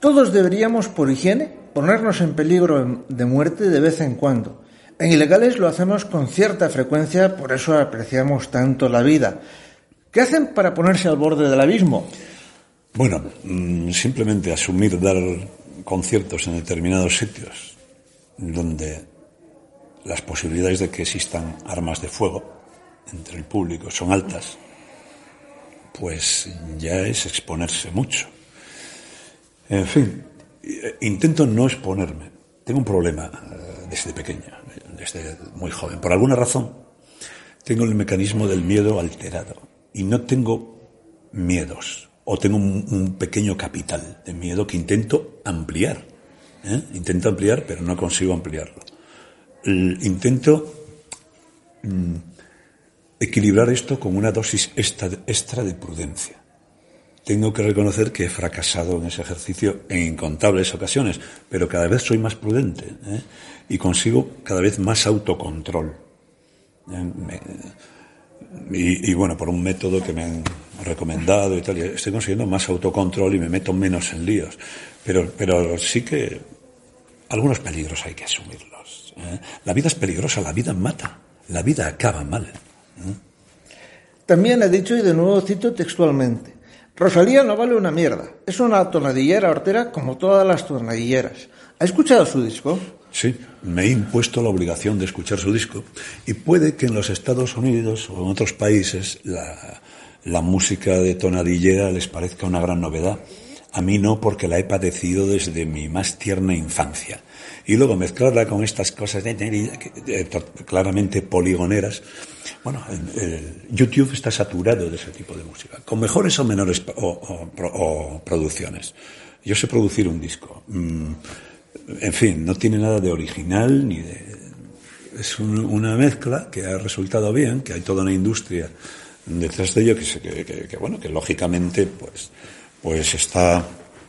todos deberíamos, por higiene, ponernos en peligro de muerte de vez en cuando. En ilegales lo hacemos con cierta frecuencia, por eso apreciamos tanto la vida. ¿Qué hacen para ponerse al borde del abismo? Bueno, mm, simplemente asumir dar conciertos en determinados sitios donde las posibilidades de que existan armas de fuego entre el público son altas, pues ya es exponerse mucho. En fin, intento no exponerme. Tengo un problema eh, desde pequeña, desde muy joven. Por alguna razón, tengo el mecanismo del miedo alterado y no tengo miedos o tengo un, pequeño capital de miedo que intento ampliar. ¿eh? Intento ampliar, pero no consigo ampliarlo. intento mm, equilibrar esto con una dosis extra, de prudencia. Tengo que reconocer que he fracasado en ese ejercicio en incontables ocasiones, pero cada vez soy más prudente ¿eh? y consigo cada vez más autocontrol. ¿eh? y, bueno, por un método que me han recomendado y tal, estoy consiguiendo más autocontrol y me meto menos en líos. Pero, pero sí que algunos peligros hay que asumirlos. ¿eh? La vida es peligrosa, la vida mata, la vida acaba mal. ¿eh? También he dicho, y de nuevo cito textualmente, Rosalía no vale una mierda, es una tonadillera hortera como todas las tonadilleras. ¿Ha escuchado su disco? Sí, me he impuesto la obligación de escuchar su disco y puede que en los Estados Unidos o en otros países la, la música de tonadillera les parezca una gran novedad. A mí no, porque la he padecido desde mi más tierna infancia. Y luego mezclarla con estas cosas claramente poligoneras. Bueno, YouTube está saturado de ese tipo de música, con mejores o menores producciones. Yo sé producir un disco. Mm, en fin, no tiene nada de original ni de es una mezcla que ha resultado bien, que hay toda una industria detrás de ello que, que, bueno, que lógicamente pues, pues está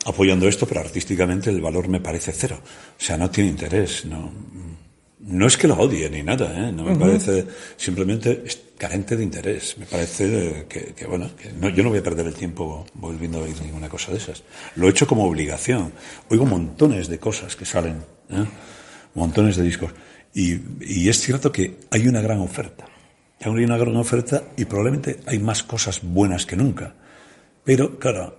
apoyando esto, pero artísticamente el valor me parece cero. O sea, no tiene interés, no, no es que lo odie ni nada, ¿eh? no me parece, simplemente es carente de interés. Me parece que, que bueno, que no, yo no voy a perder el tiempo volviendo a oír ninguna cosa de esas. Lo he hecho como obligación. Oigo montones de cosas que salen, ¿eh? montones de discos. Y, y es cierto que hay una gran oferta. Hay una gran oferta y probablemente hay más cosas buenas que nunca. Pero, claro,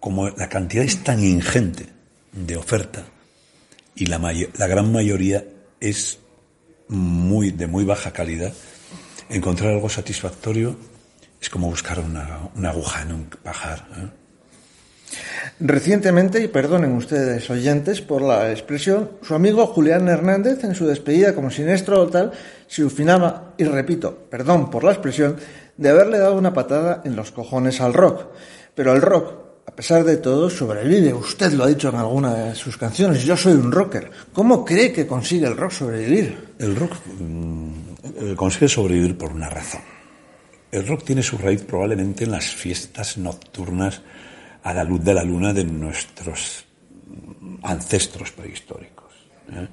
como la cantidad es tan ingente de oferta y la, la gran mayoría es muy, de muy baja calidad, encontrar algo satisfactorio es como buscar una, aguja en un pajar. ¿eh? Recientemente, y perdonen ustedes oyentes por la expresión, su amigo Julián Hernández en su despedida como siniestro total se ufinaba, y repito, perdón por la expresión, de haberle dado una patada en los cojones al rock. Pero el rock, a pesar de todo, sobrevive. Usted lo ha dicho en alguna de sus canciones, yo soy un rocker. ¿Cómo cree que consigue el rock sobrevivir? El rock mm, consigue sobrevivir por una razón. El rock tiene su raíz probablemente en las fiestas nocturnas a la luz de la luna de nuestros ancestros prehistóricos. ¿eh?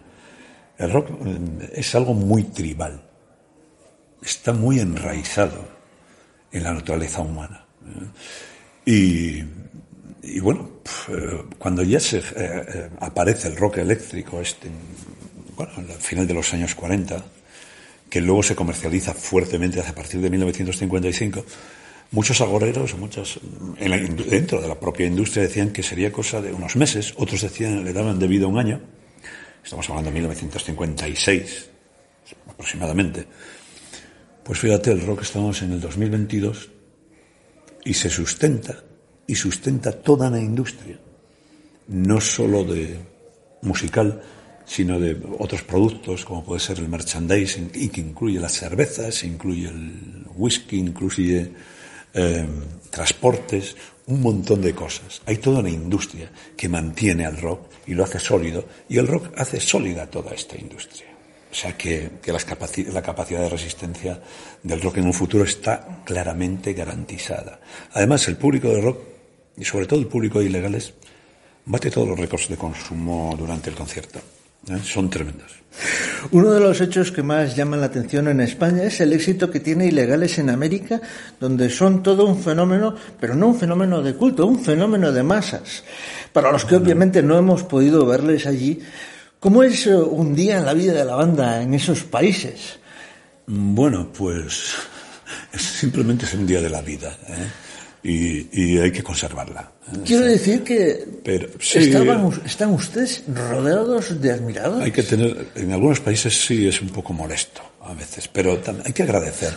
El rock eh, es algo muy tribal, está muy enraizado en la naturaleza humana. ¿eh? Y, bueno, cuando ya se aparece el rock eléctrico, este, bueno, al final de los años 40, que luego se comercializa fuertemente a partir de 1955, Muchos agoreros, muchas, dentro de la propia industria decían que sería cosa de unos meses, otros decían le daban de vida un año. Estamos hablando de 1956 aproximadamente. Pues fíjate, el rock estamos en el 2022 y se sustenta y sustenta toda la industria, no solo de musical, sino de otros productos como puede ser el merchandising y que incluye las cervezas, incluye el whisky, incluye eh, transportes, un montón de cosas. Hay toda una industria que mantiene al rock y lo hace sólido, y el rock hace sólida toda esta industria. O sea que, la capacidad de resistencia del rock en un futuro está claramente garantizada. Además, el público de rock, y sobre todo el público de ilegales, bate todos los récords de consumo durante el concierto. ¿eh? Son tremendos. Uno de los hechos que más llaman la atención en España es el éxito que tiene Ilegales en América, donde son todo un fenómeno, pero no un fenómeno de culto, un fenómeno de masas. Para los que obviamente no hemos podido verles allí, ¿cómo es eh, un día en la vida de la banda en esos países? Bueno, pues simplemente es un día de la vida. ¿eh? y, hay que conservarla. Quiero decir que Pero, están ustedes rodeados de admirados. Hay que tener, en algunos países sí es un poco molesto a veces, pero hay que agradecer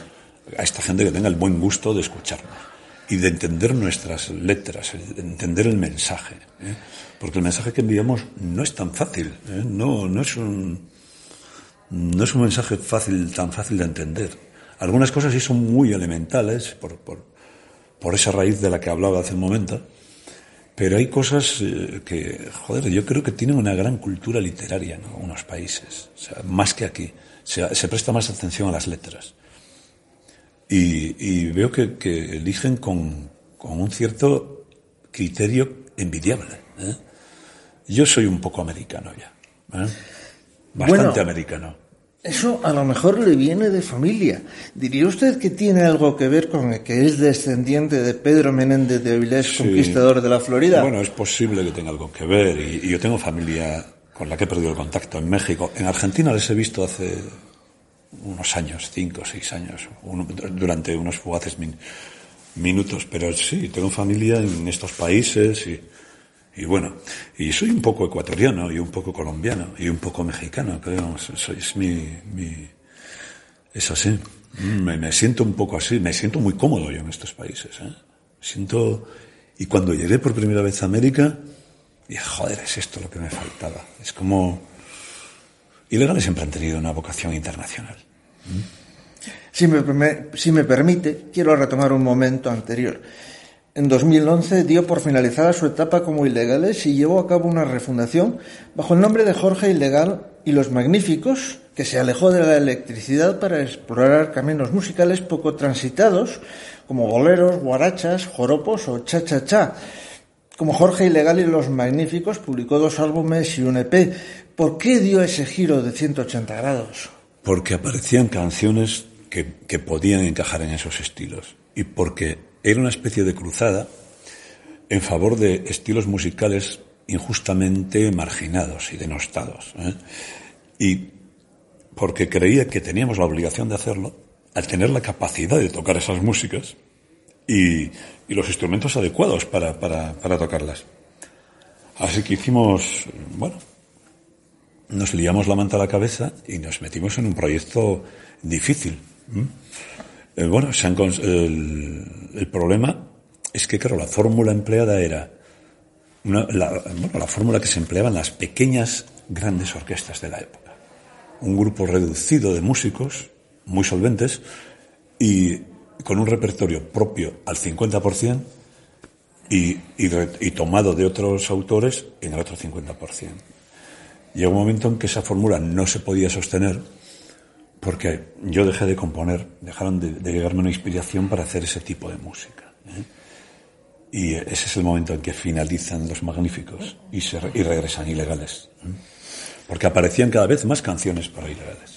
a esta gente que tenga el buen gusto de escucharnos y de entender nuestras letras, de entender el mensaje. ¿eh? Porque el mensaje que enviamos no es tan fácil, ¿eh? no, no, es un, no es un mensaje fácil, tan fácil de entender. Algunas cosas sí son muy elementales por, por esa raíz de la que hablaba hace un momento. Pero hay cosas eh, que, joder, yo creo que tienen una gran cultura literaria, ¿no? Unos países, más que aquí. Se presta más atención a las letras. Y, veo que, eligen con, con, un cierto criterio envidiable. ¿eh? Yo soy un poco americano ya. ¿eh? Bastante americano. Eso a lo mejor le viene de familia. ¿Diría usted que tiene algo que ver con que es descendiente de Pedro Menéndez de Avilés, conquistador de la Florida? Bueno, es posible que tenga algo que ver. Y, yo tengo familia con la que he perdido el contacto en México. En Argentina les he visto hace unos años, cinco o seis años, durante unos fugaces minutos. Pero sí, tengo familia en estos países y y bueno, y soy un poco ecuatoriano y un poco colombiano y un poco mexicano, creo. Soy, es mi, mi, es así. Me, me, siento un poco así, me siento muy cómodo yo en estos países. ¿eh? siento, y cuando llegué por primera vez a América, dije, joder, es esto lo que me faltaba. Es como, ilegales siempre han tenido una vocación internacional. Si me, si me permite, quiero retomar un momento anterior. En 2011 dio por finalizada su etapa como ilegales y llevó a cabo una refundación bajo el nombre de Jorge Ilegal y los Magníficos, que se alejó de la electricidad para explorar caminos musicales poco transitados, como boleros, guarachas, joropos o cha-cha-cha. Como Jorge Ilegal y los Magníficos publicó dos álbumes y un EP. ¿Por qué dio ese giro de 180 grados? Porque aparecían canciones que, podían encajar en esos estilos y porque era una especie de cruzada en favor de estilos musicales injustamente marginados y denostados. ¿eh? Y porque creía que teníamos la obligación de hacerlo al tener la capacidad de tocar esas músicas y, los instrumentos adecuados para, para, para, tocarlas. Así que hicimos, bueno, nos liamos la manta a la cabeza y nos metimos en un proyecto difícil. Eh, bueno, el, problema es que, claro, la fórmula empleada era una, la, bueno, la fórmula que se empleaba en las pequeñas grandes orquestas de la época. Un grupo reducido de músicos muy solventes y con un repertorio propio al 50% y, tomado de otros autores en el otro 50%. Llegó un momento en que esa fórmula no se podía sostener porque yo dejé de componer, dejaron de, de llegarme una inspiración para hacer ese tipo de música. ¿eh? Y ese es el momento en que finalizan los magníficos y regresan ilegales. ¿eh? Porque aparecían cada vez más canciones para ilegales.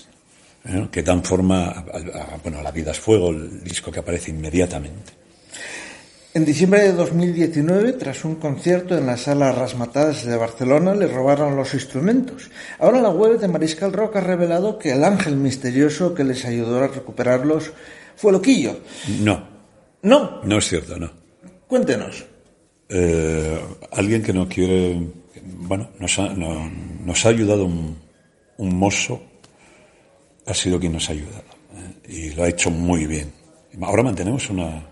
¿Eh? Que dan forma a, a, bueno, a La vida es fuego, el disco que aparece inmediatamente. En diciembre de 2019, tras un concierto en la sala Rasmatadas de Barcelona, le robaron los instrumentos. Ahora la web de Mariscal Rock ha revelado que el ángel misterioso que les ayudó a recuperarlos fue Loquillo. No. ¿No? No es cierto, no. Cuéntenos. Eh, alguien que no quiere... Bueno, nos ha, no, nos ha ayudado un, un, mozo, ha sido quien nos ha ayudado. ¿eh? Y lo ha hecho muy bien. Ahora mantenemos una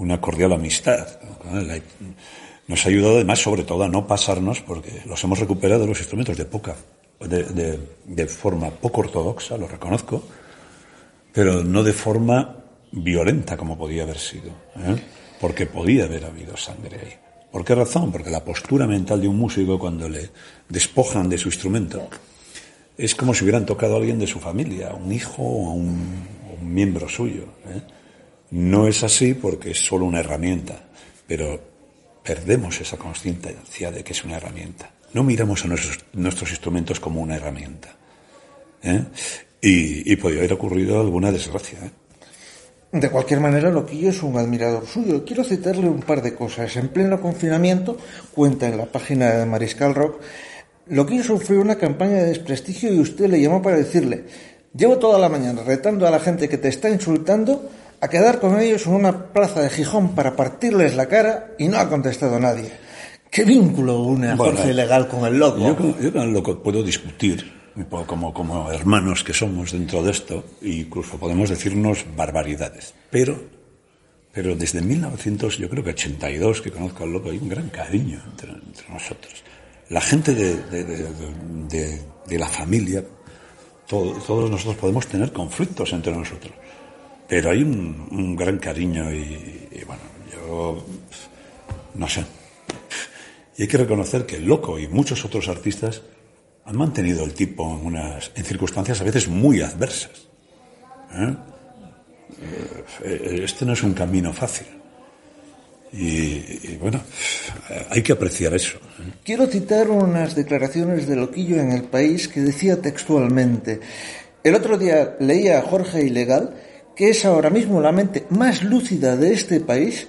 una cordial amistad. Nos ha ayudado además, sobre todo, a no pasarnos, porque los hemos recuperado los instrumentos de poca, de, de, forma poco ortodoxa, lo reconozco, pero no de forma violenta como podía haber sido, ¿eh? porque podía haber habido sangre ahí. ¿Por qué razón? Porque la postura mental de un músico cuando le despojan de su instrumento es como si hubieran tocado a alguien de su familia, un hijo o un, un miembro suyo. ¿eh? No es así porque es solo una herramienta, pero perdemos esa conciencia de que es una herramienta. No miramos a nuestros, nuestros instrumentos como una herramienta. ¿eh? Y, y podría haber ocurrido alguna desgracia. ¿eh? De cualquier manera, Loquillo es un admirador suyo. Quiero citarle un par de cosas. En pleno confinamiento, cuenta en la página de Mariscal Rock, Loquillo sufrió una campaña de desprestigio y usted le llamó para decirle, llevo toda la mañana retando a la gente que te está insultando a quedar con ellos en una plaza de Gijón para partirles la cara y no ha contestado nadie. ¿Qué vínculo une a bueno, Jorge Legal con el loco? Yo con, yo con el loco puedo discutir, como, como hermanos que somos dentro de esto, e incluso podemos decirnos barbaridades. Pero, pero desde 1900, yo creo que 82, que conozco al loco, hay un gran cariño entre, entre nosotros. La gente de, de, la familia, todo, todos nosotros podemos tener conflictos entre nosotros pero hay un, gran cariño y, bueno, yo no sé. Y hay que reconocer que loco y muchos otros artistas han mantenido el tipo en unas en circunstancias a veces muy adversas. ¿eh? Este no es un camino fácil. Y, y, bueno, hay que apreciar eso. ¿eh? Quiero citar unas declaraciones de Loquillo en el país que decía textualmente, el otro día leía a Jorge Ilegal que es ahora mismo la mente más lúcida de este país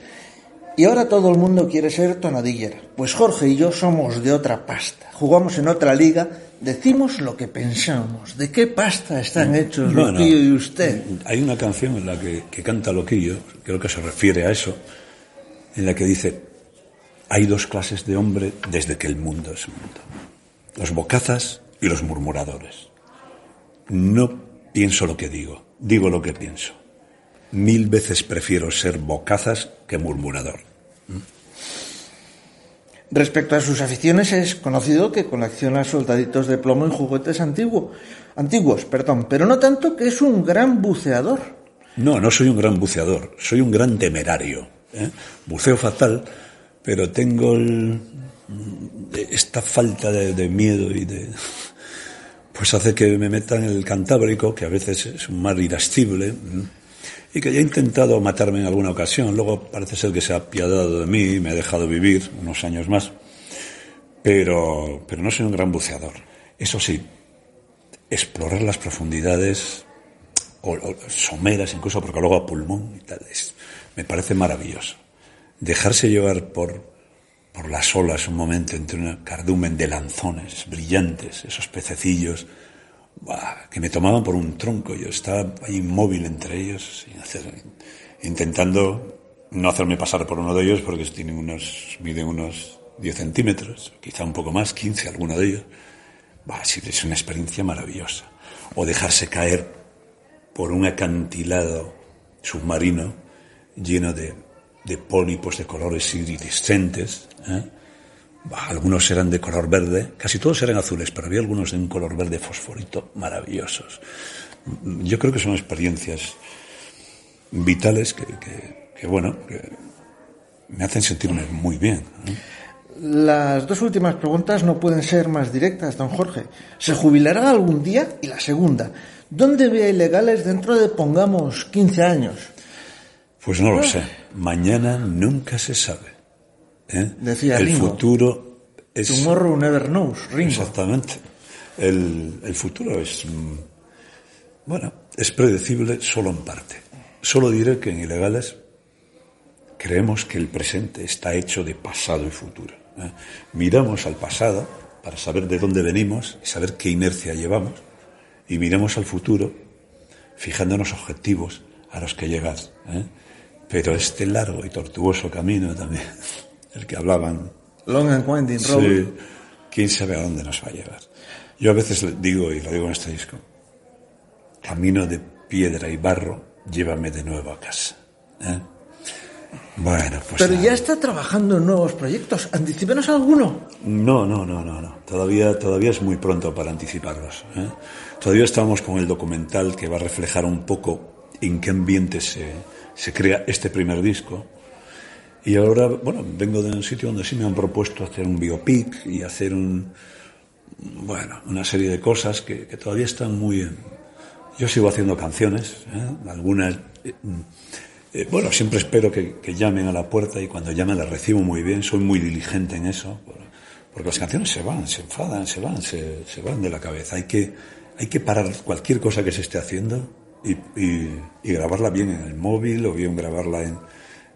y ahora todo el mundo quiere ser tonadillera. Pues Jorge y yo somos de otra pasta. Jugamos en otra liga, decimos lo que pensamos. ¿De qué pasta están hechos bueno, Loquillo y usted? Hay una canción en la que, que canta Loquillo, creo que se refiere a eso, en la que dice, hay dos clases de hombre desde que el mundo es mundo. Los bocazas y los murmuradores. No pienso lo que digo, digo lo que pienso mil veces prefiero ser bocazas que murmurador. Respecto a sus aficiones, es conocido que colecciona soldaditos de plomo y juguetes antiguo, antiguos, perdón, pero no tanto que es un gran buceador. No, no soy un gran buceador, soy un gran temerario. ¿Eh? Buceo fatal, pero tengo esta falta de, miedo y de... Pues hace que me meta en el Cantábrico, que a veces es un mar irascible, y que ya he intentado matarme en alguna ocasión. Luego parece ser que se ha apiadado de mí y me ha dejado vivir unos años más. Pero, pero no soy un gran buceador. Eso sí, explorar las profundidades o, someras incluso porque luego a pulmón y tal me parece maravilloso. Dejarse llevar por por las olas un momento entre un cardumen de lanzones brillantes esos pececillos que me tomaban por un tronco. Yo estaba inmóvil entre ellos intentando no hacerme pasar por uno de ellos porque unos miden unos 10 centímetros quizá un poco más 15 alguno de ellos. Es una experiencia maravillosa. O dejarse caer por un acantilado submarino lleno de, pólipos de colores iridiscentes. ¿eh? algunos eran de color verde, casi todos eran azules, pero había algunos de un color verde fosforito maravillosos. Yo creo que son experiencias vitales que, bueno, me hacen sentirme muy bien. Las dos últimas preguntas no pueden ser más directas, don Jorge. ¿Se jubilará algún día? Y la segunda, ¿dónde ve ilegales dentro de, pongamos, 15 años? Pues no lo sé. Mañana nunca se sabe. ¿eh? Decía El futuro es... Tomorrow never knows, Ringo. Exactamente. El, el futuro es... Mm, bueno, es predecible solo en parte. Solo diré que en ilegales creemos que el presente está hecho de pasado y futuro. ¿eh? Miramos al pasado para saber de dónde venimos y saber qué inercia llevamos y miramos al futuro fijándonos objetivos a los que llegar. ¿eh? Pero este largo y tortuoso camino también, el que hablaban. Long and winding road. quién sabe a dónde nos va a llevar. Yo a veces digo, y lo digo en este disco, camino de piedra y barro, llévame de nuevo a casa. ¿eh? Bueno, pues. Pero ya está trabajando en nuevos proyectos. ¿Anticípenos alguno? No, no, no, no, no. Todavía, todavía es muy pronto para anticiparlos. ¿eh? Todavía estamos con el documental que va a reflejar un poco en qué ambiente se, se crea este primer disco. Y ahora, bueno, vengo de un sitio donde sí me han propuesto hacer un biopic y hacer un. Bueno, una serie de cosas que, que todavía están muy. Yo sigo haciendo canciones, ¿eh? algunas. Eh, eh, bueno, siempre espero que, llamen a la puerta y cuando llamen las recibo muy bien, soy muy diligente en eso, porque las canciones se van, se enfadan, se van, se, van de la cabeza. Hay que, hay que parar cualquier cosa que se esté haciendo y, grabarla bien en el móvil o bien grabarla en,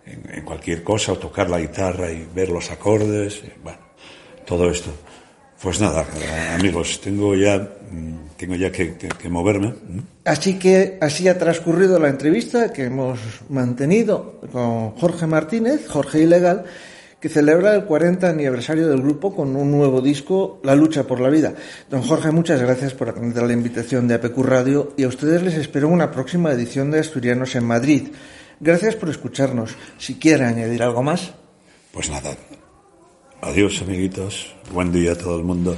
en, cualquier cosa o tocar la guitarra y ver los acordes, bueno, todo esto. Pues nada, amigos, tengo ya, mm, tengo ya que, moverme. Así que así ha transcurrido la entrevista que hemos mantenido con Jorge Martínez, Jorge Ilegal, que celebra el 40 aniversario del grupo con un nuevo disco, La lucha por la vida. Don Jorge, muchas gracias por atender la invitación de APQ Radio y a ustedes les espero una próxima edición de Asturianos en Madrid. Gracias por escucharnos. Si quiere añadir algo más. Pues nada, Adiós, amiguitos. Buen día a todo el mundo.